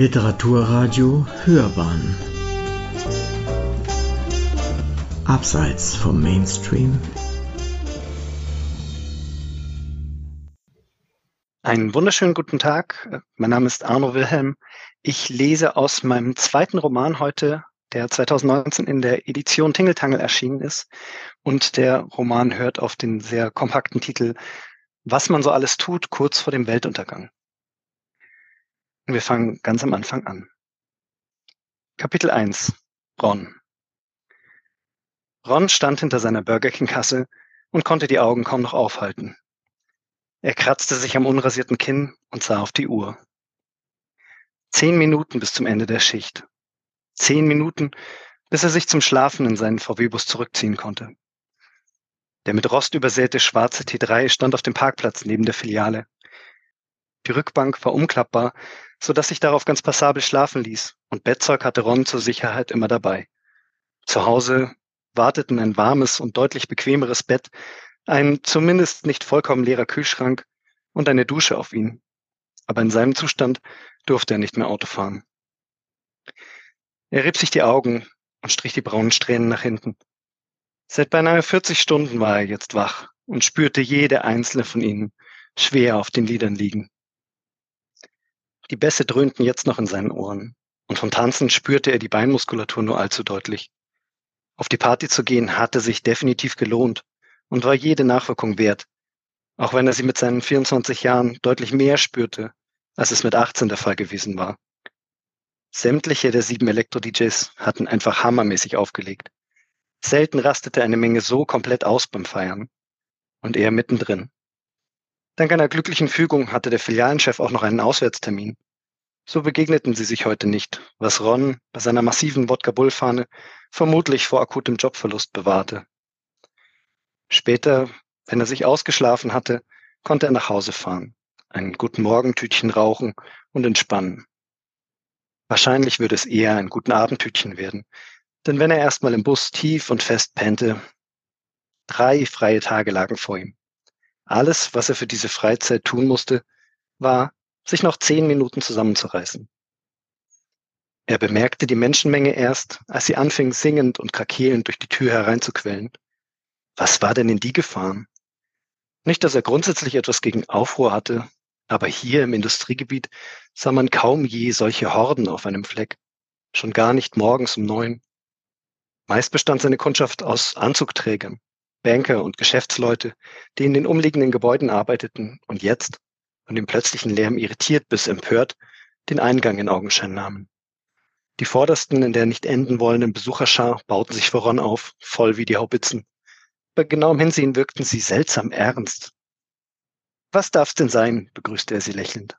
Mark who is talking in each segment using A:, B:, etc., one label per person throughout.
A: Literaturradio Hörbahn Abseits vom Mainstream
B: Einen wunderschönen guten Tag. Mein Name ist Arno Wilhelm. Ich lese aus meinem zweiten Roman heute, der 2019 in der Edition Tingeltangel erschienen ist. Und der Roman hört auf den sehr kompakten Titel Was man so alles tut, kurz vor dem Weltuntergang. Wir fangen ganz am Anfang an. Kapitel 1. Ron. Ron stand hinter seiner Burger King-Kasse und konnte die Augen kaum noch aufhalten. Er kratzte sich am unrasierten Kinn und sah auf die Uhr. Zehn Minuten bis zum Ende der Schicht. Zehn Minuten, bis er sich zum Schlafen in seinen VW-Bus zurückziehen konnte. Der mit Rost übersäte schwarze T3 stand auf dem Parkplatz neben der Filiale. Die Rückbank war umklappbar, so dass sich darauf ganz passabel schlafen ließ, und Bettzeug hatte Ron zur Sicherheit immer dabei. Zu Hause warteten ein warmes und deutlich bequemeres Bett, ein zumindest nicht vollkommen leerer Kühlschrank und eine Dusche auf ihn. Aber in seinem Zustand durfte er nicht mehr Auto fahren. Er rieb sich die Augen und strich die braunen Strähnen nach hinten. Seit beinahe 40 Stunden war er jetzt wach und spürte jede einzelne von ihnen schwer auf den Lidern liegen. Die Bässe dröhnten jetzt noch in seinen Ohren, und vom Tanzen spürte er die Beinmuskulatur nur allzu deutlich. Auf die Party zu gehen hatte sich definitiv gelohnt und war jede Nachwirkung wert, auch wenn er sie mit seinen 24 Jahren deutlich mehr spürte, als es mit 18 der Fall gewesen war. Sämtliche der sieben Elektro-DJs hatten einfach hammermäßig aufgelegt. Selten rastete eine Menge so komplett aus beim Feiern. Und er mittendrin. Dank einer glücklichen Fügung hatte der Filialenchef auch noch einen Auswärtstermin. So begegneten sie sich heute nicht, was Ron bei seiner massiven Wodka-Bull-Fahne vermutlich vor akutem Jobverlust bewahrte. Später, wenn er sich ausgeschlafen hatte, konnte er nach Hause fahren, einen guten Morgentütchen rauchen und entspannen. Wahrscheinlich würde es eher ein guten Abendtütchen werden, denn wenn er erstmal im Bus tief und fest pennte, drei freie Tage lagen vor ihm. Alles, was er für diese Freizeit tun musste, war, sich noch zehn Minuten zusammenzureißen. Er bemerkte die Menschenmenge erst, als sie anfing, singend und krakeelend durch die Tür hereinzuquellen. Was war denn in die gefahren? Nicht, dass er grundsätzlich etwas gegen Aufruhr hatte, aber hier im Industriegebiet sah man kaum je solche Horden auf einem Fleck, schon gar nicht morgens um neun. Meist bestand seine Kundschaft aus Anzugträgern, Banker und Geschäftsleute, die in den umliegenden Gebäuden arbeiteten und jetzt, von dem plötzlichen Lärm irritiert bis empört, den Eingang in Augenschein nahmen. Die vordersten in der nicht enden wollenden Besucherschar bauten sich voran auf, voll wie die Haubitzen. Bei genauem Hinsehen wirkten sie seltsam ernst. Was darf's denn sein? begrüßte er sie lächelnd.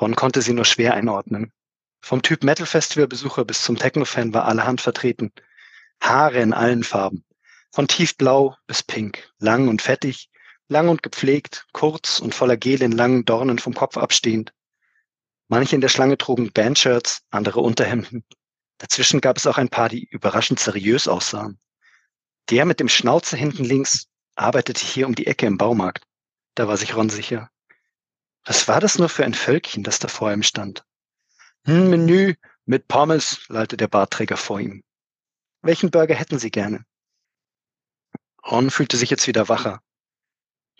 B: Ron konnte sie nur schwer einordnen. Vom Typ Metal Festival Besucher bis zum Techno-Fan war allerhand vertreten. Haare in allen Farben, von tiefblau bis pink, lang und fettig, lang und gepflegt, kurz und voller Gel in langen Dornen vom Kopf abstehend. Manche in der Schlange trugen Bandshirts, andere Unterhemden. Dazwischen gab es auch ein paar, die überraschend seriös aussahen. Der mit dem Schnauze hinten links arbeitete hier um die Ecke im Baumarkt. Da war sich Ron sicher. Was war das nur für ein Völkchen, das da vor ihm stand? Hm, Menü mit Pommes, lallte der Bartträger vor ihm. Welchen Burger hätten Sie gerne? Ron fühlte sich jetzt wieder wacher.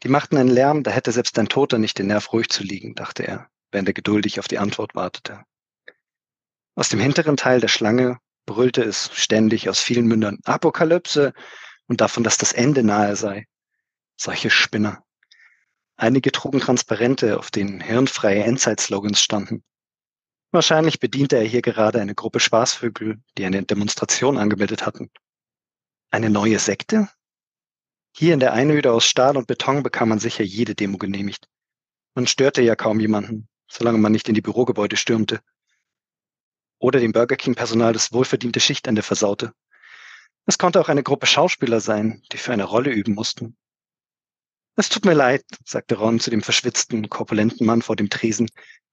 B: Die machten einen Lärm, da hätte selbst ein Toter nicht den Nerv ruhig zu liegen, dachte er, während er geduldig auf die Antwort wartete. Aus dem hinteren Teil der Schlange brüllte es ständig aus vielen Mündern Apokalypse und davon, dass das Ende nahe sei. Solche Spinner. Einige trugen Transparente, auf denen hirnfreie Endzeit-Slogans standen. Wahrscheinlich bediente er hier gerade eine Gruppe Spaßvögel, die eine Demonstration angemeldet hatten. Eine neue Sekte? Hier in der Einöde aus Stahl und Beton bekam man sicher jede Demo genehmigt. Man störte ja kaum jemanden, solange man nicht in die Bürogebäude stürmte. Oder dem Burger King-Personal das wohlverdiente Schichtende versaute. Es konnte auch eine Gruppe Schauspieler sein, die für eine Rolle üben mussten. Es tut mir leid, sagte Ron zu dem verschwitzten, korpulenten Mann vor dem Tresen,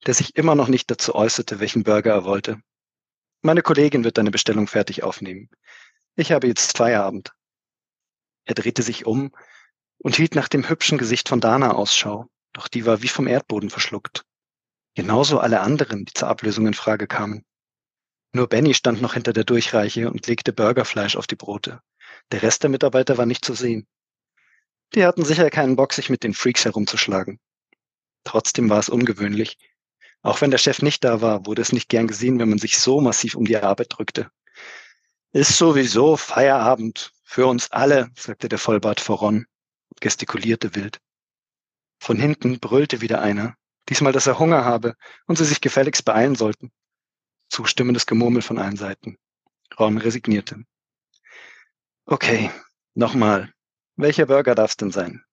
B: der sich immer noch nicht dazu äußerte, welchen Burger er wollte. Meine Kollegin wird deine Bestellung fertig aufnehmen. Ich habe jetzt Feierabend. Er drehte sich um und hielt nach dem hübschen Gesicht von Dana Ausschau, doch die war wie vom Erdboden verschluckt. Genauso alle anderen, die zur Ablösung in Frage kamen. Nur Benny stand noch hinter der Durchreiche und legte Burgerfleisch auf die Brote. Der Rest der Mitarbeiter war nicht zu sehen. Die hatten sicher keinen Bock, sich mit den Freaks herumzuschlagen. Trotzdem war es ungewöhnlich. Auch wenn der Chef nicht da war, wurde es nicht gern gesehen, wenn man sich so massiv um die Arbeit drückte. Ist sowieso Feierabend. Für uns alle, sagte der Vollbart voran und gestikulierte wild. Von hinten brüllte wieder einer, diesmal, dass er Hunger habe und sie sich gefälligst beeilen sollten. Zustimmendes Gemurmel von allen Seiten. Ron resignierte. Okay, nochmal. Welcher Burger darf's denn sein?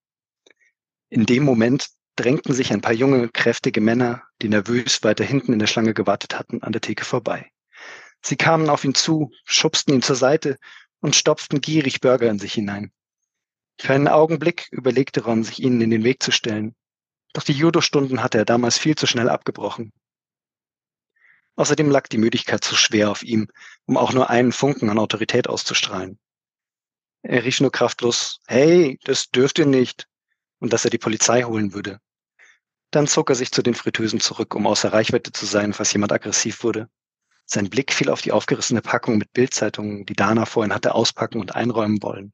B: In dem Moment drängten sich ein paar junge, kräftige Männer, die nervös weiter hinten in der Schlange gewartet hatten, an der Theke vorbei. Sie kamen auf ihn zu, schubsten ihn zur Seite und stopften gierig Burger in sich hinein. Für einen Augenblick überlegte Ron, sich ihnen in den Weg zu stellen. Doch die Judo-Stunden hatte er damals viel zu schnell abgebrochen. Außerdem lag die Müdigkeit zu schwer auf ihm, um auch nur einen Funken an Autorität auszustrahlen. Er rief nur kraftlos, hey, das dürft ihr nicht, und dass er die Polizei holen würde. Dann zog er sich zu den Fritteusen zurück, um außer Reichweite zu sein, falls jemand aggressiv wurde. Sein Blick fiel auf die aufgerissene Packung mit Bildzeitungen, die Dana vorhin hatte auspacken und einräumen wollen.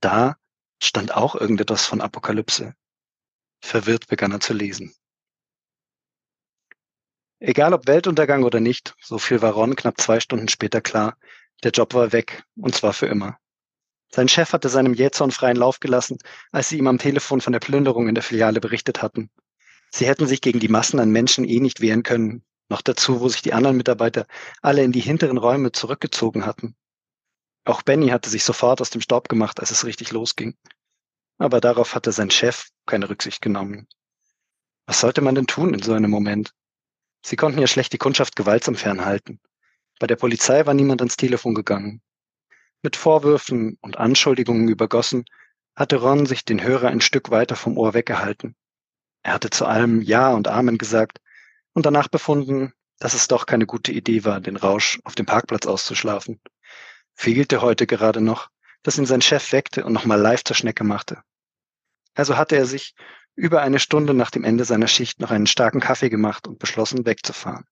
B: Da stand auch irgendetwas von Apokalypse. Verwirrt begann er zu lesen. Egal ob Weltuntergang oder nicht, so viel war Ron knapp zwei Stunden später klar, der Job war weg, und zwar für immer. Sein Chef hatte seinem Jähzorn freien Lauf gelassen, als sie ihm am Telefon von der Plünderung in der Filiale berichtet hatten. Sie hätten sich gegen die Massen an Menschen eh nicht wehren können, noch dazu, wo sich die anderen Mitarbeiter alle in die hinteren Räume zurückgezogen hatten. Auch Benny hatte sich sofort aus dem Staub gemacht, als es richtig losging. Aber darauf hatte sein Chef keine Rücksicht genommen. Was sollte man denn tun in so einem Moment? Sie konnten ja schlecht die Kundschaft gewaltsam fernhalten. Bei der Polizei war niemand ans Telefon gegangen. Mit Vorwürfen und Anschuldigungen übergossen, hatte Ron sich den Hörer ein Stück weiter vom Ohr weggehalten. Er hatte zu allem Ja und Amen gesagt und danach befunden, dass es doch keine gute Idee war, den Rausch auf dem Parkplatz auszuschlafen. Fehlte heute gerade noch, dass ihn sein Chef weckte und nochmal live zur Schnecke machte. Also hatte er sich über eine Stunde nach dem Ende seiner Schicht noch einen starken Kaffee gemacht und beschlossen, wegzufahren.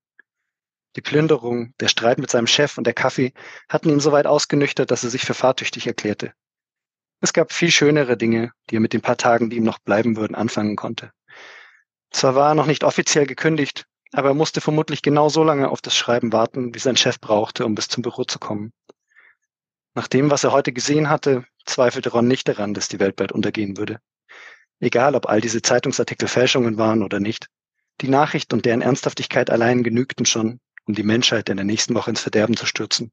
B: Die Plünderung, der Streit mit seinem Chef und der Kaffee hatten ihn so weit ausgenüchtert, dass er sich für fahrtüchtig erklärte. Es gab viel schönere Dinge, die er mit den paar Tagen, die ihm noch bleiben würden, anfangen konnte. Zwar war er noch nicht offiziell gekündigt, aber er musste vermutlich genau so lange auf das Schreiben warten, wie sein Chef brauchte, um bis zum Büro zu kommen. Nach dem, was er heute gesehen hatte, zweifelte Ron nicht daran, dass die Welt bald untergehen würde. Egal, ob all diese Zeitungsartikel Fälschungen waren oder nicht. Die Nachricht und deren Ernsthaftigkeit allein genügten schon, um die Menschheit in der nächsten Woche ins Verderben zu stürzen.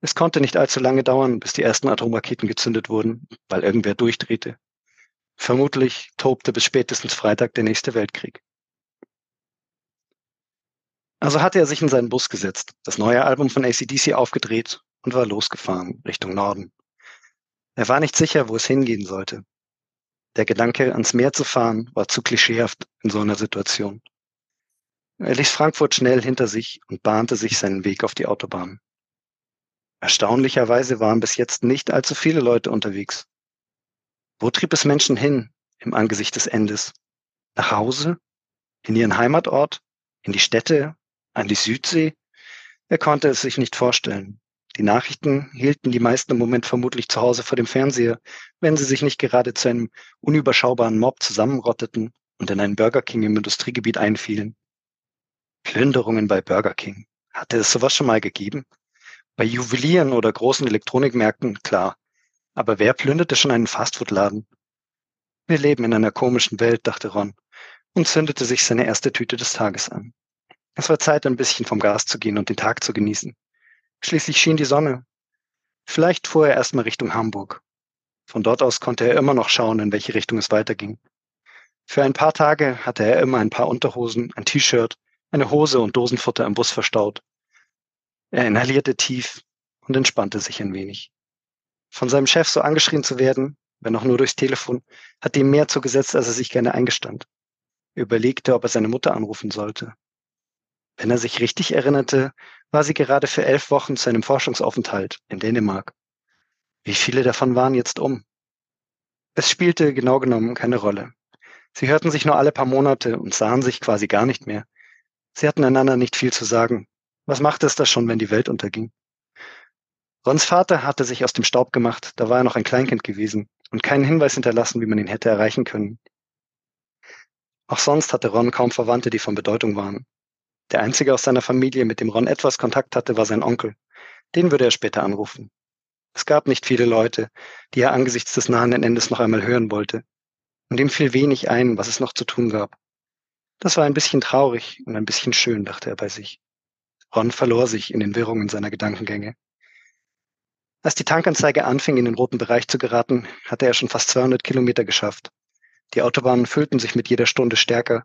B: Es konnte nicht allzu lange dauern, bis die ersten Atomraketen gezündet wurden, weil irgendwer durchdrehte. Vermutlich tobte bis spätestens Freitag der nächste Weltkrieg. Also hatte er sich in seinen Bus gesetzt, das neue Album von ACDC aufgedreht und war losgefahren Richtung Norden. Er war nicht sicher, wo es hingehen sollte. Der Gedanke, ans Meer zu fahren, war zu klischeehaft in so einer Situation. Er ließ Frankfurt schnell hinter sich und bahnte sich seinen Weg auf die Autobahn. Erstaunlicherweise waren bis jetzt nicht allzu viele Leute unterwegs. Wo trieb es Menschen hin im Angesicht des Endes? Nach Hause? In ihren Heimatort? In die Städte? An die Südsee? Er konnte es sich nicht vorstellen. Die Nachrichten hielten die meisten im Moment vermutlich zu Hause vor dem Fernseher, wenn sie sich nicht gerade zu einem unüberschaubaren Mob zusammenrotteten und in einen Burger King im Industriegebiet einfielen. Plünderungen bei Burger King. Hatte es sowas schon mal gegeben? Bei Juwelieren oder großen Elektronikmärkten, klar. Aber wer plünderte schon einen Fastfood-Laden? Wir leben in einer komischen Welt, dachte Ron und zündete sich seine erste Tüte des Tages an. Es war Zeit, ein bisschen vom Gas zu gehen und den Tag zu genießen. Schließlich schien die Sonne. Vielleicht fuhr er erstmal Richtung Hamburg. Von dort aus konnte er immer noch schauen, in welche Richtung es weiterging. Für ein paar Tage hatte er immer ein paar Unterhosen, ein T-Shirt eine Hose und Dosenfutter im Bus verstaut. Er inhalierte tief und entspannte sich ein wenig. Von seinem Chef so angeschrien zu werden, wenn auch nur durchs Telefon, hat ihm mehr zugesetzt, als er sich gerne eingestand. Er überlegte, ob er seine Mutter anrufen sollte. Wenn er sich richtig erinnerte, war sie gerade für elf Wochen zu einem Forschungsaufenthalt in Dänemark. Wie viele davon waren jetzt um? Es spielte genau genommen keine Rolle. Sie hörten sich nur alle paar Monate und sahen sich quasi gar nicht mehr. Sie hatten einander nicht viel zu sagen. Was machte es da schon, wenn die Welt unterging? Rons Vater hatte sich aus dem Staub gemacht, da war er noch ein Kleinkind gewesen und keinen Hinweis hinterlassen, wie man ihn hätte erreichen können. Auch sonst hatte Ron kaum Verwandte, die von Bedeutung waren. Der einzige aus seiner Familie, mit dem Ron etwas Kontakt hatte, war sein Onkel. Den würde er später anrufen. Es gab nicht viele Leute, die er angesichts des nahenden Endes noch einmal hören wollte. Und ihm fiel wenig ein, was es noch zu tun gab. Das war ein bisschen traurig und ein bisschen schön, dachte er bei sich. Ron verlor sich in den Wirrungen seiner Gedankengänge. Als die Tankanzeige anfing, in den roten Bereich zu geraten, hatte er schon fast 200 Kilometer geschafft. Die Autobahnen füllten sich mit jeder Stunde stärker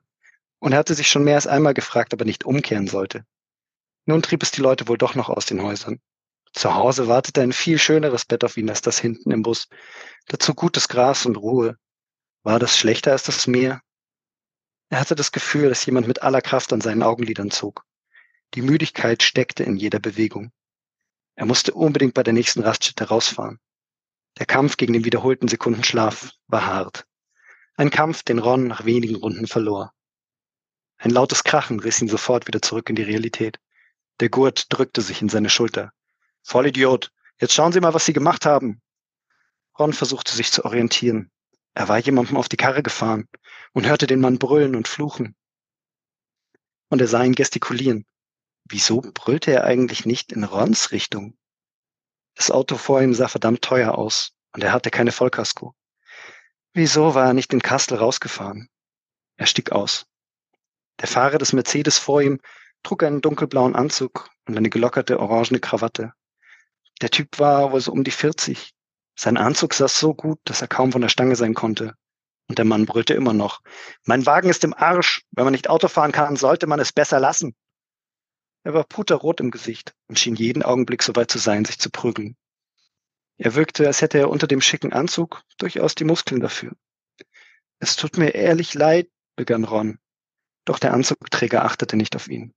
B: und er hatte sich schon mehr als einmal gefragt, ob er nicht umkehren sollte. Nun trieb es die Leute wohl doch noch aus den Häusern. Zu Hause wartete ein viel schöneres Bett auf ihn als das hinten im Bus. Dazu gutes Gras und Ruhe. War das schlechter als das Meer? Er hatte das Gefühl, dass jemand mit aller Kraft an seinen Augenlidern zog. Die Müdigkeit steckte in jeder Bewegung. Er musste unbedingt bei der nächsten Raststätte rausfahren. Der Kampf gegen den wiederholten Sekundenschlaf war hart. Ein Kampf, den Ron nach wenigen Runden verlor. Ein lautes Krachen riss ihn sofort wieder zurück in die Realität. Der Gurt drückte sich in seine Schulter. Vollidiot, jetzt schauen Sie mal, was Sie gemacht haben. Ron versuchte sich zu orientieren. Er war jemandem auf die Karre gefahren und hörte den Mann brüllen und fluchen. Und er sah ihn gestikulieren. Wieso brüllte er eigentlich nicht in Rons Richtung? Das Auto vor ihm sah verdammt teuer aus und er hatte keine Vollkasko. Wieso war er nicht in Kassel rausgefahren? Er stieg aus. Der Fahrer des Mercedes vor ihm trug einen dunkelblauen Anzug und eine gelockerte orangene Krawatte. Der Typ war wohl so um die 40. Sein Anzug saß so gut, dass er kaum von der Stange sein konnte. Und der Mann brüllte immer noch. Mein Wagen ist im Arsch. Wenn man nicht Auto fahren kann, sollte man es besser lassen. Er war puterrot im Gesicht und schien jeden Augenblick so weit zu sein, sich zu prügeln. Er wirkte, als hätte er unter dem schicken Anzug durchaus die Muskeln dafür. Es tut mir ehrlich leid, begann Ron. Doch der Anzugträger achtete nicht auf ihn.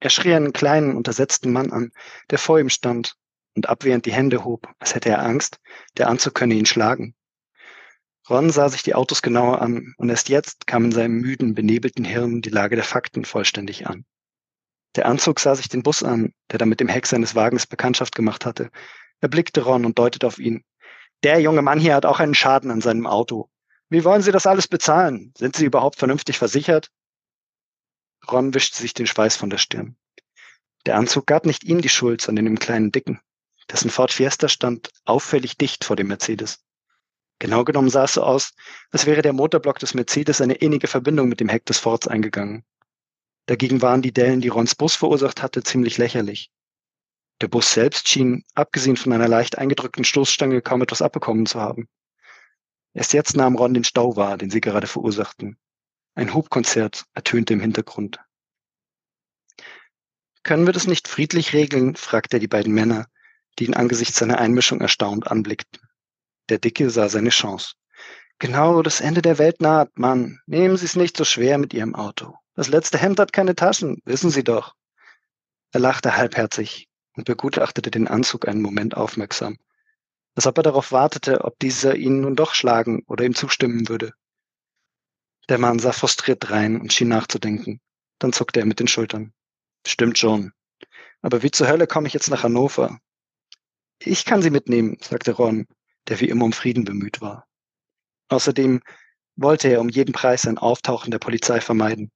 B: Er schrie einen kleinen, untersetzten Mann an, der vor ihm stand und abwehrend die Hände hob, als hätte er Angst, der Anzug könne ihn schlagen. Ron sah sich die Autos genauer an und erst jetzt kam in seinem müden, benebelten Hirn die Lage der Fakten vollständig an. Der Anzug sah sich den Bus an, der da mit dem Heck seines Wagens Bekanntschaft gemacht hatte. Er blickte Ron und deutete auf ihn. Der junge Mann hier hat auch einen Schaden an seinem Auto. Wie wollen Sie das alles bezahlen? Sind Sie überhaupt vernünftig versichert? Ron wischte sich den Schweiß von der Stirn. Der Anzug gab nicht ihm die Schuld, sondern dem kleinen Dicken. Dessen Ford Fiesta stand auffällig dicht vor dem Mercedes. Genau genommen sah es so aus, als wäre der Motorblock des Mercedes eine innige Verbindung mit dem Heck des Fords eingegangen. Dagegen waren die Dellen, die Rons Bus verursacht hatte, ziemlich lächerlich. Der Bus selbst schien, abgesehen von einer leicht eingedrückten Stoßstange, kaum etwas abbekommen zu haben. Erst jetzt nahm Ron den Stau wahr, den sie gerade verursachten. Ein Hubkonzert ertönte im Hintergrund. Können wir das nicht friedlich regeln? fragte er die beiden Männer, die ihn angesichts seiner Einmischung erstaunt anblickten. Der Dicke sah seine Chance. Genau, das Ende der Welt naht, Mann. Nehmen Sie es nicht so schwer mit Ihrem Auto. Das letzte Hemd hat keine Taschen, wissen Sie doch. Er lachte halbherzig und begutachtete den Anzug einen Moment aufmerksam, als ob er darauf wartete, ob dieser ihn nun doch schlagen oder ihm zustimmen würde. Der Mann sah frustriert rein und schien nachzudenken. Dann zuckte er mit den Schultern. Stimmt schon. Aber wie zur Hölle komme ich jetzt nach Hannover? Ich kann Sie mitnehmen, sagte Ron, der wie immer um Frieden bemüht war. Außerdem wollte er um jeden Preis ein Auftauchen der Polizei vermeiden.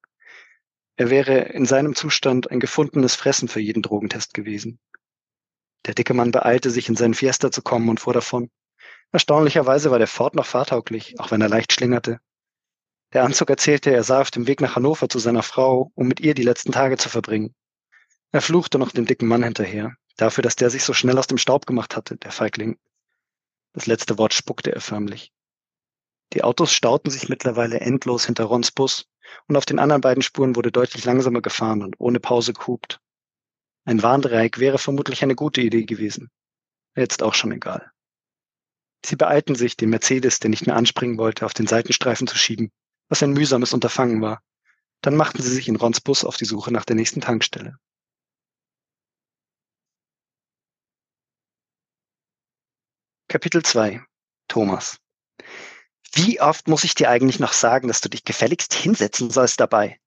B: Er wäre in seinem Zustand ein gefundenes Fressen für jeden Drogentest gewesen. Der dicke Mann beeilte sich, in seinen Fiesta zu kommen und fuhr davon. Erstaunlicherweise war der Ford noch fahrtauglich, auch wenn er leicht schlingerte. Der Anzug erzählte, er sei auf dem Weg nach Hannover zu seiner Frau, um mit ihr die letzten Tage zu verbringen. Er fluchte noch dem dicken Mann hinterher, dafür, dass der sich so schnell aus dem Staub gemacht hatte, der Feigling. Das letzte Wort spuckte er förmlich. Die Autos stauten sich mittlerweile endlos hinter Rons Bus und auf den anderen beiden Spuren wurde deutlich langsamer gefahren und ohne Pause gehupt. Ein Warndreieck wäre vermutlich eine gute Idee gewesen. Jetzt auch schon egal. Sie beeilten sich, den Mercedes, der nicht mehr anspringen wollte, auf den Seitenstreifen zu schieben was ein mühsames Unterfangen war. Dann machten sie sich in Rons Bus auf die Suche nach der nächsten Tankstelle. Kapitel 2 Thomas Wie oft muss ich dir eigentlich noch sagen, dass du dich gefälligst hinsetzen sollst dabei?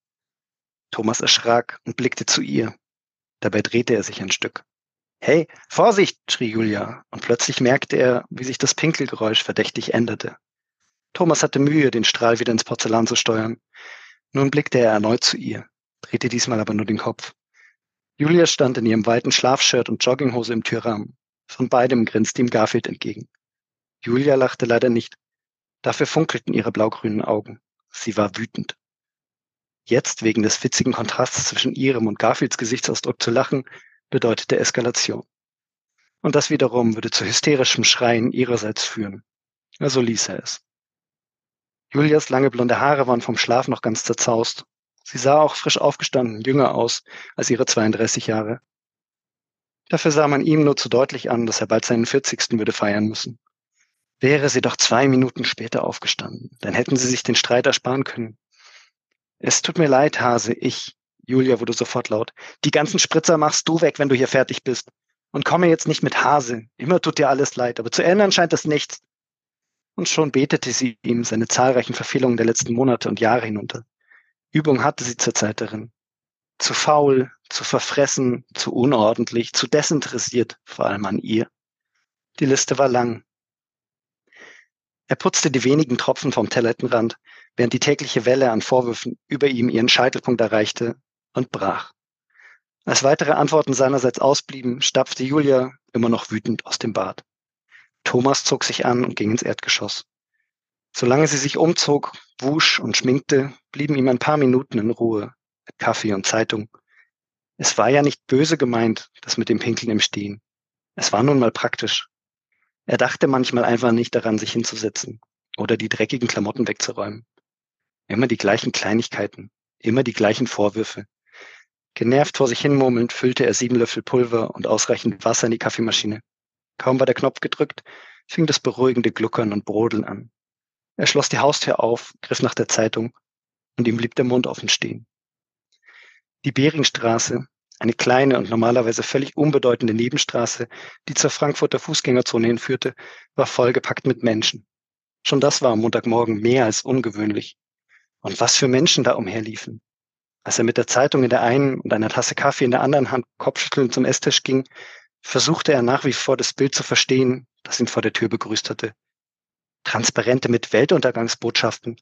B: Thomas erschrak und blickte zu ihr. Dabei drehte er sich ein Stück. Hey, Vorsicht, schrie Julia, und plötzlich merkte er, wie sich das Pinkelgeräusch verdächtig änderte. Thomas hatte Mühe, den Strahl wieder ins Porzellan zu steuern. Nun blickte er erneut zu ihr, drehte diesmal aber nur den Kopf. Julia stand in ihrem weiten Schlafshirt und Jogginghose im Türrahmen. Von beidem grinste ihm Garfield entgegen. Julia lachte leider nicht. Dafür funkelten ihre blaugrünen Augen. Sie war wütend. Jetzt, wegen des witzigen Kontrasts zwischen ihrem und Garfields Gesichtsausdruck zu lachen, bedeutete Eskalation. Und das wiederum würde zu hysterischem Schreien ihrerseits führen. Also ließ er es. Julias lange blonde Haare waren vom Schlaf noch ganz zerzaust. Sie sah auch frisch aufgestanden, jünger aus als ihre 32 Jahre. Dafür sah man ihm nur zu deutlich an, dass er bald seinen 40. würde feiern müssen. Wäre sie doch zwei Minuten später aufgestanden, dann hätten sie sich den Streit ersparen können. Es tut mir leid, Hase, ich, Julia wurde sofort laut, die ganzen Spritzer machst du weg, wenn du hier fertig bist. Und komme jetzt nicht mit Hase. Immer tut dir alles leid, aber zu ändern scheint es nichts. Und schon betete sie ihm seine zahlreichen Verfehlungen der letzten Monate und Jahre hinunter. Übung hatte sie zurzeit darin. Zu faul, zu verfressen, zu unordentlich, zu desinteressiert, vor allem an ihr. Die Liste war lang. Er putzte die wenigen Tropfen vom Toilettenrand, während die tägliche Welle an Vorwürfen über ihm ihren Scheitelpunkt erreichte und brach. Als weitere Antworten seinerseits ausblieben, stapfte Julia immer noch wütend aus dem Bad. Thomas zog sich an und ging ins Erdgeschoss. Solange sie sich umzog, wusch und schminkte, blieben ihm ein paar Minuten in Ruhe, mit Kaffee und Zeitung. Es war ja nicht böse gemeint, das mit dem Pinkeln im Stehen. Es war nun mal praktisch. Er dachte manchmal einfach nicht daran, sich hinzusetzen oder die dreckigen Klamotten wegzuräumen. Immer die gleichen Kleinigkeiten, immer die gleichen Vorwürfe. Genervt vor sich hin murmelnd füllte er sieben Löffel Pulver und ausreichend Wasser in die Kaffeemaschine. Kaum war der Knopf gedrückt, fing das beruhigende Gluckern und Brodeln an. Er schloss die Haustür auf, griff nach der Zeitung und ihm blieb der Mund offen stehen. Die Beringstraße, eine kleine und normalerweise völlig unbedeutende Nebenstraße, die zur Frankfurter Fußgängerzone hinführte, war vollgepackt mit Menschen. Schon das war am Montagmorgen mehr als ungewöhnlich. Und was für Menschen da umherliefen. Als er mit der Zeitung in der einen und einer Tasse Kaffee in der anderen Hand kopfschüttelnd zum Esstisch ging, versuchte er nach wie vor das Bild zu verstehen, das ihn vor der Tür begrüßt hatte. Transparente mit Weltuntergangsbotschaften,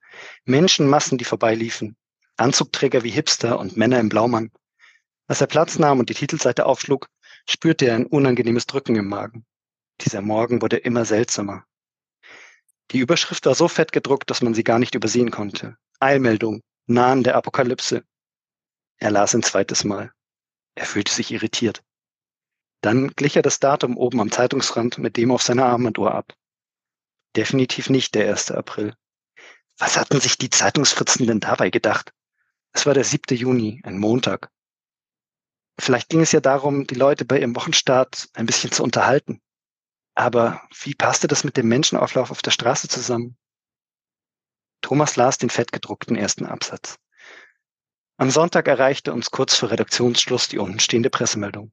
B: Menschenmassen, die vorbeiliefen, Anzugträger wie Hipster und Männer im Blaumann. Als er Platz nahm und die Titelseite aufschlug, spürte er ein unangenehmes Drücken im Magen. Dieser Morgen wurde immer seltsamer. Die Überschrift war so fett gedruckt, dass man sie gar nicht übersehen konnte. Eilmeldung, nahen der Apokalypse. Er las ein zweites Mal. Er fühlte sich irritiert. Dann glich er das Datum oben am Zeitungsrand mit dem auf seiner Armbanduhr ab. Definitiv nicht der 1. April. Was hatten sich die Zeitungsfritzen denn dabei gedacht? Es war der 7. Juni, ein Montag. Vielleicht ging es ja darum, die Leute bei ihrem Wochenstart ein bisschen zu unterhalten. Aber wie passte das mit dem Menschenauflauf auf der Straße zusammen? Thomas las den fettgedruckten ersten Absatz. Am Sonntag erreichte uns kurz vor Redaktionsschluss die untenstehende Pressemeldung.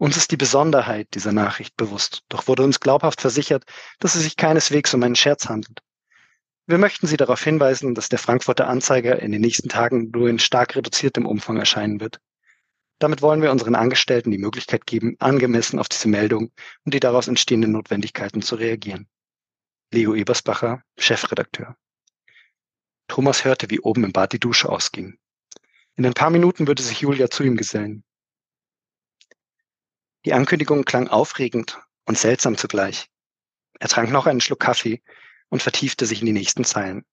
B: Uns ist die Besonderheit dieser Nachricht bewusst, doch wurde uns glaubhaft versichert, dass es sich keineswegs um einen Scherz handelt. Wir möchten Sie darauf hinweisen, dass der Frankfurter Anzeiger in den nächsten Tagen nur in stark reduziertem Umfang erscheinen wird. Damit wollen wir unseren Angestellten die Möglichkeit geben, angemessen auf diese Meldung und die daraus entstehenden Notwendigkeiten zu reagieren. Leo Ebersbacher, Chefredakteur. Thomas hörte, wie oben im Bad die Dusche ausging. In ein paar Minuten würde sich Julia zu ihm gesellen. Die Ankündigung klang aufregend und seltsam zugleich. Er trank noch einen Schluck Kaffee und vertiefte sich in die nächsten Zeilen.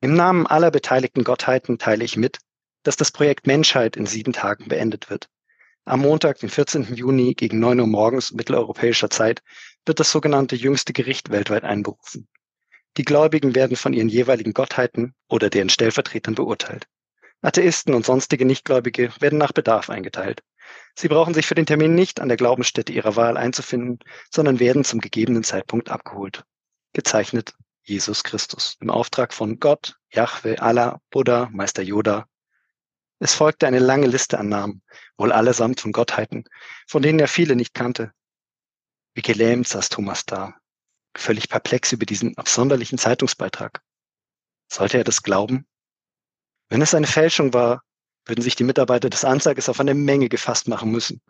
B: Im Namen aller beteiligten Gottheiten teile ich mit, dass das Projekt Menschheit in sieben Tagen beendet wird. Am Montag, den 14. Juni gegen 9 Uhr morgens mitteleuropäischer Zeit wird das sogenannte jüngste Gericht weltweit einberufen. Die Gläubigen werden von ihren jeweiligen Gottheiten oder deren Stellvertretern beurteilt. Atheisten und sonstige Nichtgläubige werden nach Bedarf eingeteilt. Sie brauchen sich für den Termin nicht an der Glaubensstätte ihrer Wahl einzufinden, sondern werden zum gegebenen Zeitpunkt abgeholt. Gezeichnet Jesus Christus im Auftrag von Gott, Yahweh, Allah, Buddha, Meister Yoda, es folgte eine lange Liste an Namen, wohl allesamt von Gottheiten, von denen er viele nicht kannte. Wie gelähmt saß Thomas da. völlig perplex über diesen absonderlichen Zeitungsbeitrag. Sollte er das glauben? Wenn es eine Fälschung war, würden sich die Mitarbeiter des Anzeigers auf eine Menge gefasst machen müssen.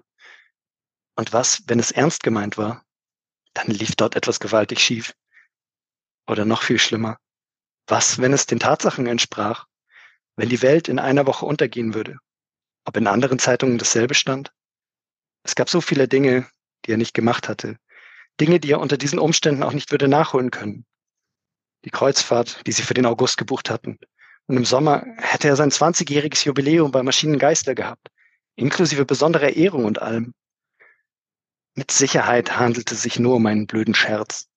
B: Und was, wenn es ernst gemeint war? Dann lief dort etwas gewaltig schief. Oder noch viel schlimmer. Was, wenn es den Tatsachen entsprach? Wenn die Welt in einer Woche untergehen würde? Ob in anderen Zeitungen dasselbe stand? Es gab so viele Dinge, die er nicht gemacht hatte. Dinge, die er unter diesen Umständen auch nicht würde nachholen können. Die Kreuzfahrt, die sie für den August gebucht hatten, und im Sommer hätte er sein 20-jähriges Jubiläum bei Maschinengeister gehabt, inklusive besonderer Ehrung und allem. Mit Sicherheit handelte es sich nur um einen blöden Scherz.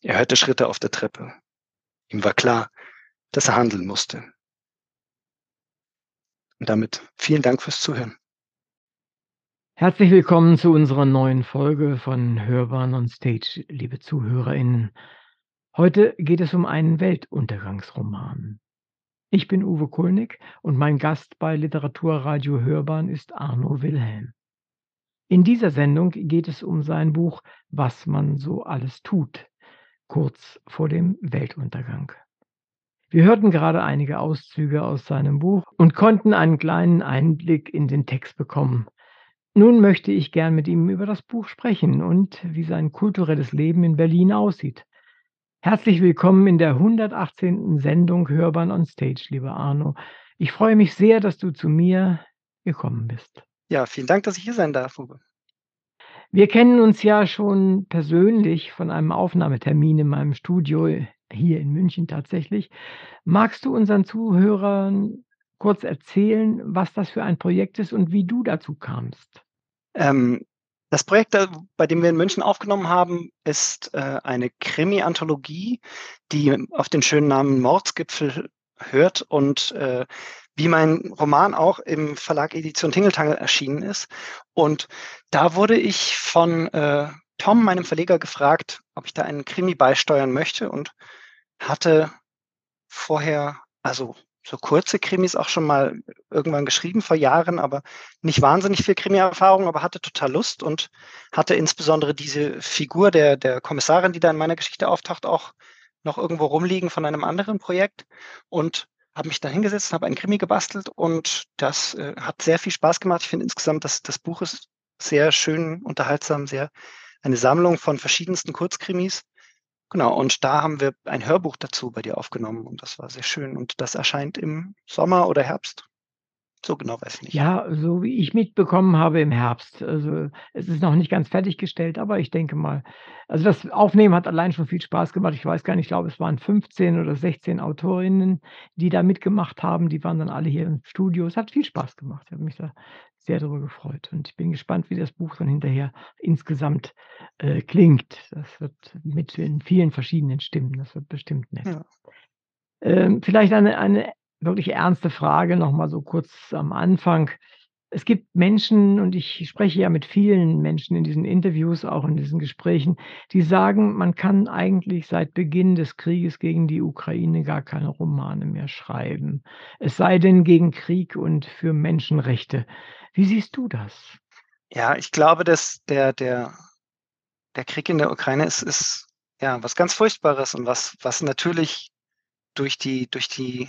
B: Er hörte Schritte auf der Treppe. Ihm war klar, dass er handeln musste. Und damit vielen Dank fürs Zuhören.
C: Herzlich willkommen zu unserer neuen Folge von Hörbahn on Stage, liebe ZuhörerInnen. Heute geht es um einen Weltuntergangsroman. Ich bin Uwe Kulnig und mein Gast bei Literaturradio Hörbahn ist Arno Wilhelm. In dieser Sendung geht es um sein Buch Was man so alles tut, kurz vor dem Weltuntergang. Wir hörten gerade einige Auszüge aus seinem Buch und konnten einen kleinen Einblick in den Text bekommen. Nun möchte ich gern mit ihm über das Buch sprechen und wie sein kulturelles Leben in Berlin aussieht. Herzlich willkommen in der 118. Sendung Hörbahn on Stage, lieber Arno. Ich freue mich sehr, dass du zu mir gekommen bist.
B: Ja, vielen Dank, dass ich hier sein darf, Uwe.
C: Wir kennen uns ja schon persönlich von einem Aufnahmetermin in meinem Studio hier in München tatsächlich. Magst du unseren Zuhörern kurz erzählen, was das für ein Projekt ist und wie du dazu kamst?
B: Ähm, das Projekt, bei dem wir in München aufgenommen haben, ist äh, eine Krimi-Anthologie, die auf den schönen Namen Mordsgipfel hört und äh, wie mein Roman auch im Verlag Edition Tingeltangel erschienen ist. Und da wurde ich von äh, Tom, meinem Verleger, gefragt, ob ich da einen Krimi beisteuern möchte und hatte vorher, also so kurze Krimis auch schon mal irgendwann geschrieben vor Jahren, aber nicht wahnsinnig viel Krimi-Erfahrung, aber hatte total Lust und hatte insbesondere diese Figur der, der Kommissarin, die da in meiner Geschichte auftaucht, auch noch irgendwo rumliegen von einem anderen Projekt und habe mich da hingesetzt, habe einen Krimi gebastelt und das äh, hat sehr viel Spaß gemacht. Ich finde insgesamt, dass das Buch ist sehr schön, unterhaltsam, sehr eine Sammlung von verschiedensten Kurzkrimis Genau, und da haben wir ein Hörbuch dazu bei dir aufgenommen und das war sehr schön. Und das erscheint im Sommer oder Herbst. So genau weiß ich nicht.
C: Ja, so wie ich mitbekommen habe im Herbst. Also es ist noch nicht ganz fertiggestellt, aber ich denke mal, also das Aufnehmen hat allein schon viel Spaß gemacht. Ich weiß gar nicht, ich glaube, es waren 15 oder 16 Autorinnen, die da mitgemacht haben. Die waren dann alle hier im Studio. Es hat viel Spaß gemacht. Ich habe mich da sehr darüber gefreut. Und ich bin gespannt, wie das Buch dann hinterher insgesamt äh, klingt. Das wird mit vielen verschiedenen Stimmen. Das wird bestimmt nett. Ja. Ähm, vielleicht eine, eine wirklich ernste Frage nochmal so kurz am Anfang. Es gibt Menschen, und ich spreche ja mit vielen Menschen in diesen Interviews, auch in diesen Gesprächen, die sagen, man kann eigentlich seit Beginn des Krieges gegen die Ukraine gar keine Romane mehr schreiben. Es sei denn gegen Krieg und für Menschenrechte. Wie siehst du das?
B: Ja, ich glaube, dass der, der, der Krieg in der Ukraine ist, ist ja was ganz Furchtbares und was, was natürlich durch die, durch die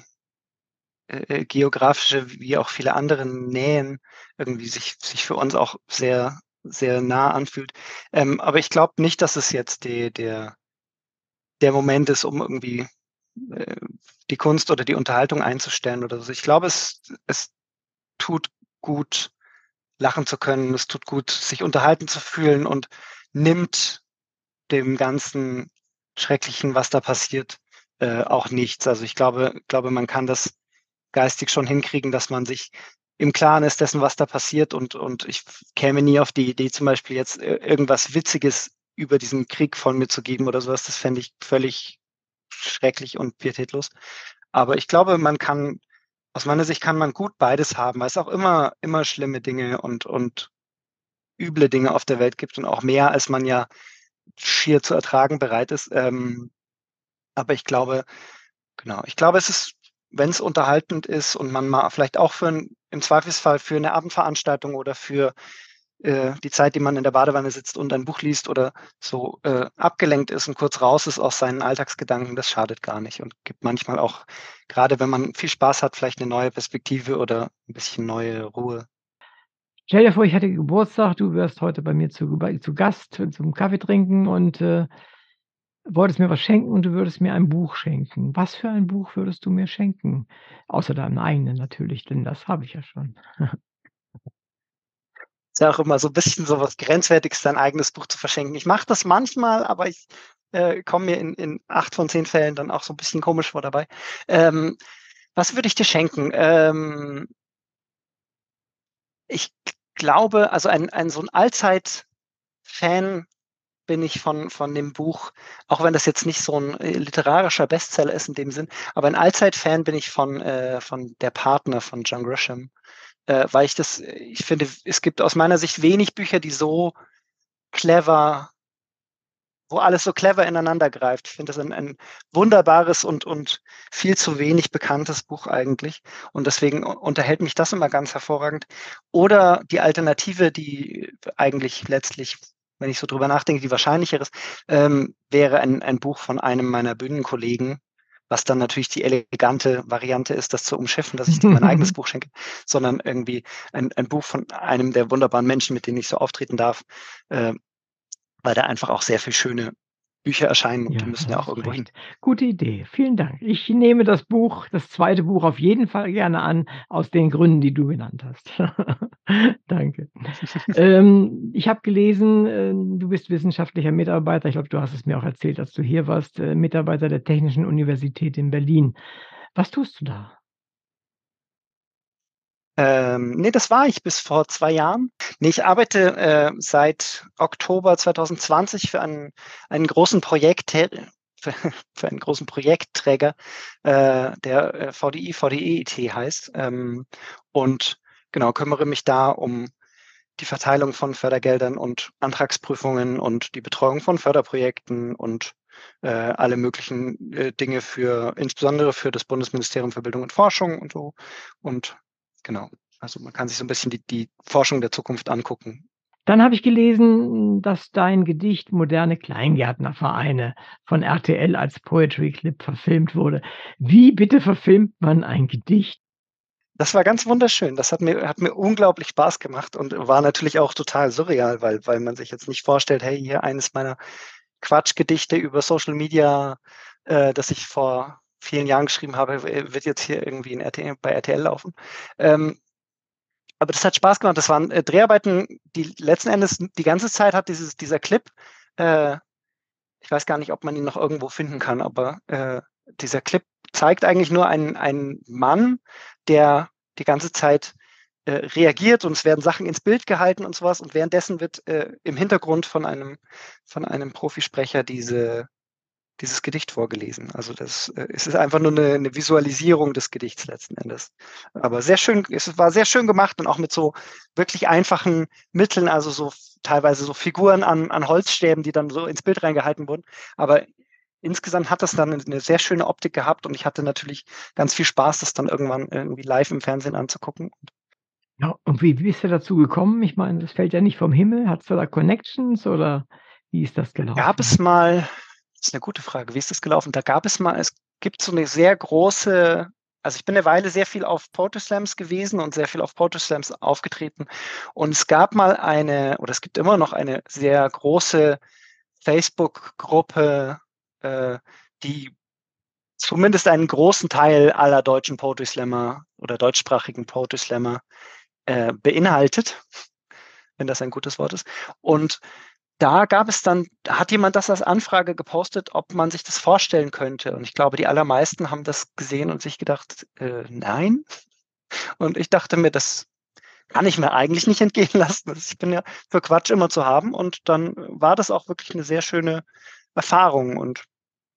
B: äh, äh geografische wie auch viele andere Nähen irgendwie sich, sich für uns auch sehr, sehr nah anfühlt. Ähm, aber ich glaube nicht, dass es jetzt die, der, der Moment ist, um irgendwie äh, die Kunst oder die Unterhaltung einzustellen oder so. Ich glaube, es, es tut gut, lachen zu können. Es tut gut, sich unterhalten zu fühlen und nimmt dem ganzen Schrecklichen, was da passiert, äh, auch nichts. Also ich glaube, glaube, man kann das geistig schon hinkriegen, dass man sich im Klaren ist dessen, was da passiert und, und ich käme nie auf die Idee, zum Beispiel jetzt irgendwas Witziges über diesen Krieg von mir zu geben oder sowas. Das fände ich völlig schrecklich und pietätlos. Aber ich glaube, man kann aus meiner Sicht kann man gut beides haben, weil es auch immer, immer schlimme Dinge und, und üble Dinge auf der Welt gibt und auch mehr, als man ja schier zu ertragen bereit ist. Ähm, aber ich glaube, genau, ich glaube, es ist, wenn es unterhaltend ist und man mal vielleicht auch für ein, im Zweifelsfall für eine Abendveranstaltung oder für äh, die Zeit, die man in der Badewanne sitzt und ein Buch liest oder so äh, abgelenkt ist und kurz raus ist aus seinen Alltagsgedanken, das schadet gar nicht und gibt manchmal auch, gerade wenn man viel Spaß hat, vielleicht eine neue Perspektive oder ein bisschen neue Ruhe.
C: Stell dir vor, ich hätte Geburtstag, du wärst heute bei mir zu, zu Gast zum Kaffee trinken und äh, wolltest mir was schenken und du würdest mir ein Buch schenken. Was für ein Buch würdest du mir schenken? Außer deinem eigenen natürlich, denn das habe ich ja schon.
B: Ist ja auch immer so ein bisschen so was Grenzwertiges, sein eigenes Buch zu verschenken. Ich mache das manchmal, aber ich äh, komme mir in, in acht von zehn Fällen dann auch so ein bisschen komisch vor dabei. Ähm, was würde ich dir schenken? Ähm, ich glaube, also ein, ein so ein Allzeit-Fan bin ich von, von dem Buch, auch wenn das jetzt nicht so ein äh, literarischer Bestseller ist in dem Sinn, aber ein Allzeit-Fan bin ich von, äh, von Der Partner von John Grisham, äh, weil ich das, ich finde, es gibt aus meiner Sicht wenig Bücher, die so clever, wo alles so clever ineinander greift. Ich finde das ein, ein wunderbares und, und viel zu wenig bekanntes Buch eigentlich. Und deswegen unterhält mich das immer ganz hervorragend. Oder die Alternative, die eigentlich letztlich wenn ich so drüber nachdenke, die wahrscheinlichere ist, ähm, wäre ein, ein Buch von einem meiner Bühnenkollegen, was dann natürlich die elegante Variante ist, das zu umschiffen, dass ich dir mein eigenes Buch schenke, sondern irgendwie ein, ein Buch von einem der wunderbaren Menschen, mit denen ich so auftreten darf, äh, weil da einfach auch sehr viel schöne Bücher erscheinen und
C: Ja,
B: die müssen ja auch irgendwo hin.
C: Gute Idee. Vielen Dank. Ich nehme das Buch, das zweite Buch auf jeden Fall gerne an, aus den Gründen, die du genannt hast. Danke. Ähm, ich habe gelesen, äh, du bist wissenschaftlicher Mitarbeiter. Ich glaube, du hast es mir auch erzählt, als du hier warst, äh, Mitarbeiter der Technischen Universität in Berlin. Was tust du da?
B: Ähm, ne, das war ich bis vor zwei Jahren. Ne, ich arbeite äh, seit Oktober 2020 für einen, einen großen Projekt, für, für einen großen Projektträger, äh, der äh, VDI, VDE-IT heißt. Ähm, und genau, kümmere mich da um die Verteilung von Fördergeldern und Antragsprüfungen und die Betreuung von Förderprojekten und äh, alle möglichen äh, Dinge für, insbesondere für das Bundesministerium für Bildung und Forschung und so. Und Genau. Also man kann sich so ein bisschen die, die Forschung der Zukunft angucken.
C: Dann habe ich gelesen, dass dein Gedicht Moderne Kleingärtnervereine von RTL als Poetry Clip verfilmt wurde. Wie bitte verfilmt man ein Gedicht?
B: Das war ganz wunderschön. Das hat mir, hat mir unglaublich Spaß gemacht und war natürlich auch total surreal, weil, weil man sich jetzt nicht vorstellt, hey, hier eines meiner Quatschgedichte über Social Media, äh, das ich vor vielen Jahren geschrieben habe, wird jetzt hier irgendwie in RTL, bei RTL laufen. Ähm, aber das hat Spaß gemacht. Das waren äh, Dreharbeiten, die letzten Endes die ganze Zeit hat dieses, dieser Clip, äh, ich weiß gar nicht, ob man ihn noch irgendwo finden kann, aber äh, dieser Clip zeigt eigentlich nur einen, einen Mann, der die ganze Zeit äh, reagiert und es werden Sachen ins Bild gehalten und sowas und währenddessen wird äh, im Hintergrund von einem, von einem Profisprecher diese, dieses Gedicht vorgelesen. Also das äh, es ist einfach nur eine, eine, Visualisierung des Gedichts letzten Endes. Aber sehr schön, es war sehr schön gemacht und auch mit so wirklich einfachen Mitteln, also so teilweise so Figuren an, an Holzstäben, die dann so ins Bild reingehalten wurden. Aber insgesamt hat das dann eine sehr schöne Optik gehabt und ich hatte natürlich ganz viel Spaß, das dann irgendwann irgendwie live im Fernsehen anzugucken.
C: Ja, und wie, bist du dazu gekommen? Ich meine, das fällt ja nicht vom Himmel. Hattest du da Connections oder wie ist das gelaufen?
B: Gab es mal, das ist eine gute Frage. Wie ist das gelaufen? Da gab es mal, es gibt so eine sehr große, also ich bin eine Weile sehr viel auf Poetry Slams gewesen und sehr viel auf Poetry Slams aufgetreten. Und es gab mal eine, oder es gibt immer noch eine sehr große Facebook-Gruppe, äh, die zumindest einen großen Teil aller deutschen Poetry Slammer oder deutschsprachigen Poetry Slammer äh, beinhaltet, wenn das ein gutes Wort ist. Und da gab es dann, hat jemand das als Anfrage gepostet, ob man sich das vorstellen könnte. Und ich glaube, die allermeisten haben das gesehen und sich gedacht, äh, nein. Und ich dachte mir, das kann ich mir eigentlich nicht entgehen lassen. Ich bin ja für Quatsch immer zu haben. Und dann war das auch wirklich eine sehr schöne Erfahrung. Und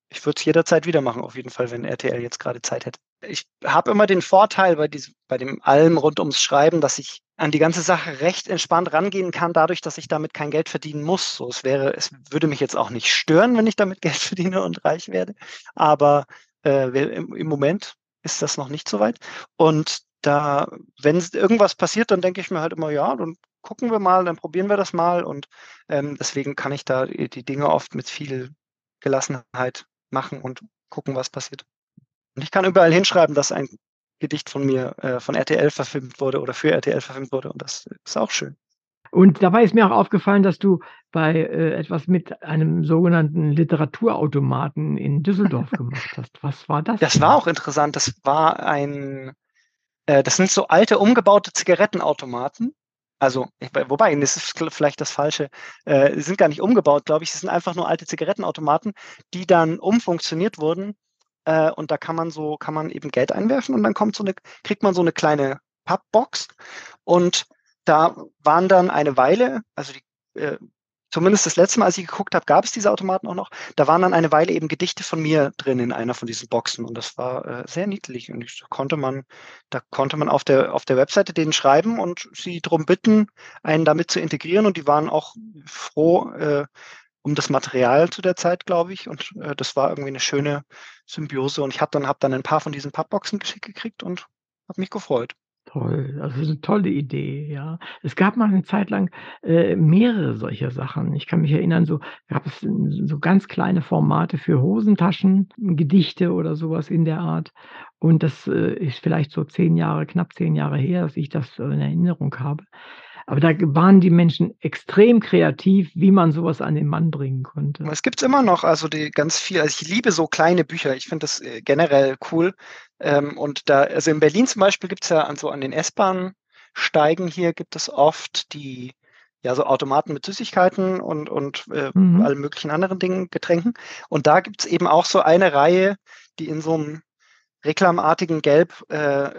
B: ich würde es jederzeit wieder machen, auf jeden Fall, wenn RTL jetzt gerade Zeit hätte. Ich habe immer den Vorteil bei, diesem, bei dem allem rund ums Schreiben, dass ich an die ganze Sache recht entspannt rangehen kann, dadurch, dass ich damit kein Geld verdienen muss. So, es wäre, es würde mich jetzt auch nicht stören, wenn ich damit Geld verdiene und reich werde. Aber äh, im, im Moment ist das noch nicht so weit. Und da, wenn irgendwas passiert, dann denke ich mir halt immer, ja, dann gucken wir mal, dann probieren wir das mal und ähm, deswegen kann ich da die die Dinge oft mit viel Gelassenheit machen und gucken, was passiert. Und ich kann überall hinschreiben, dass ein Gedicht von mir, äh, von RTL verfilmt wurde oder für RTL verfilmt wurde und das ist auch schön.
C: Und dabei ist mir auch aufgefallen, dass du bei, äh, etwas mit einem sogenannten Literaturautomaten in Düsseldorf gemacht hast. Was war das
B: Das
C: denn?
B: war auch interessant. Das war ein äh, das sind so alte umgebaute Zigarettenautomaten. Also, ich wobei, das ist vielleicht das Falsche. Äh, sind gar nicht umgebaut, glaube ich. Das sind einfach nur alte Zigarettenautomaten, die dann umfunktioniert wurden. Äh, und da kann man so kann man eben Geld einwerfen und dann kommt so 'ne kriegt man so 'ne kleine Pappbox. Und da waren dann eine Weile, also die äh, zumindest das letzte Mal, als ich geguckt habe, gab es diese Automaten auch noch. Da waren dann eine Weile eben Gedichte von mir drin in einer von diesen Boxen und das war, äh, sehr niedlich und ich da konnte man da konnte man auf der auf der Webseite denen schreiben und sie drum bitten, einen damit zu integrieren und die waren auch froh, äh, um das Material zu der Zeit, glaube ich und, äh, das war irgendwie 'ne schöne Symbiose und ich habe dann habe dann 'n paar von diesen Pappboxen geschickt gekriegt und habe mich gefreut.
C: Toll, also, ist 'ne tolle Idee, ja. Es gab mal 'ne Zeit lang, äh, mehrere solcher Sachen. Ich kann mich erinnern, so gab es so ganz kleine Formate für Hosentaschen, Gedichte oder so was in der Art. Und das, äh, ist vielleicht so 10 Jahre knapp 10 Jahre her, dass ich das, äh, in Erinnerung habe. Aber da waren die Menschen extrem kreativ, wie man so was an den Mann bringen konnte.
B: Es gibt's immer noch, also, die ganz viel also, ich liebe so kleine Bücher. Ich finde das, äh, generell cool. Ähm, und da also, in Berlin zum Beispiel gibt's ja an so an den S-Bahn-Steigen hier gibt es oft die ja, so Automaten mit Süßigkeiten und und, äh,
C: Mhm.
B: allen möglichen anderen Dingen, Getränken. Und da gibt's eben auch so eine Reihe, die in so 'nem reklamartigen Gelb, äh,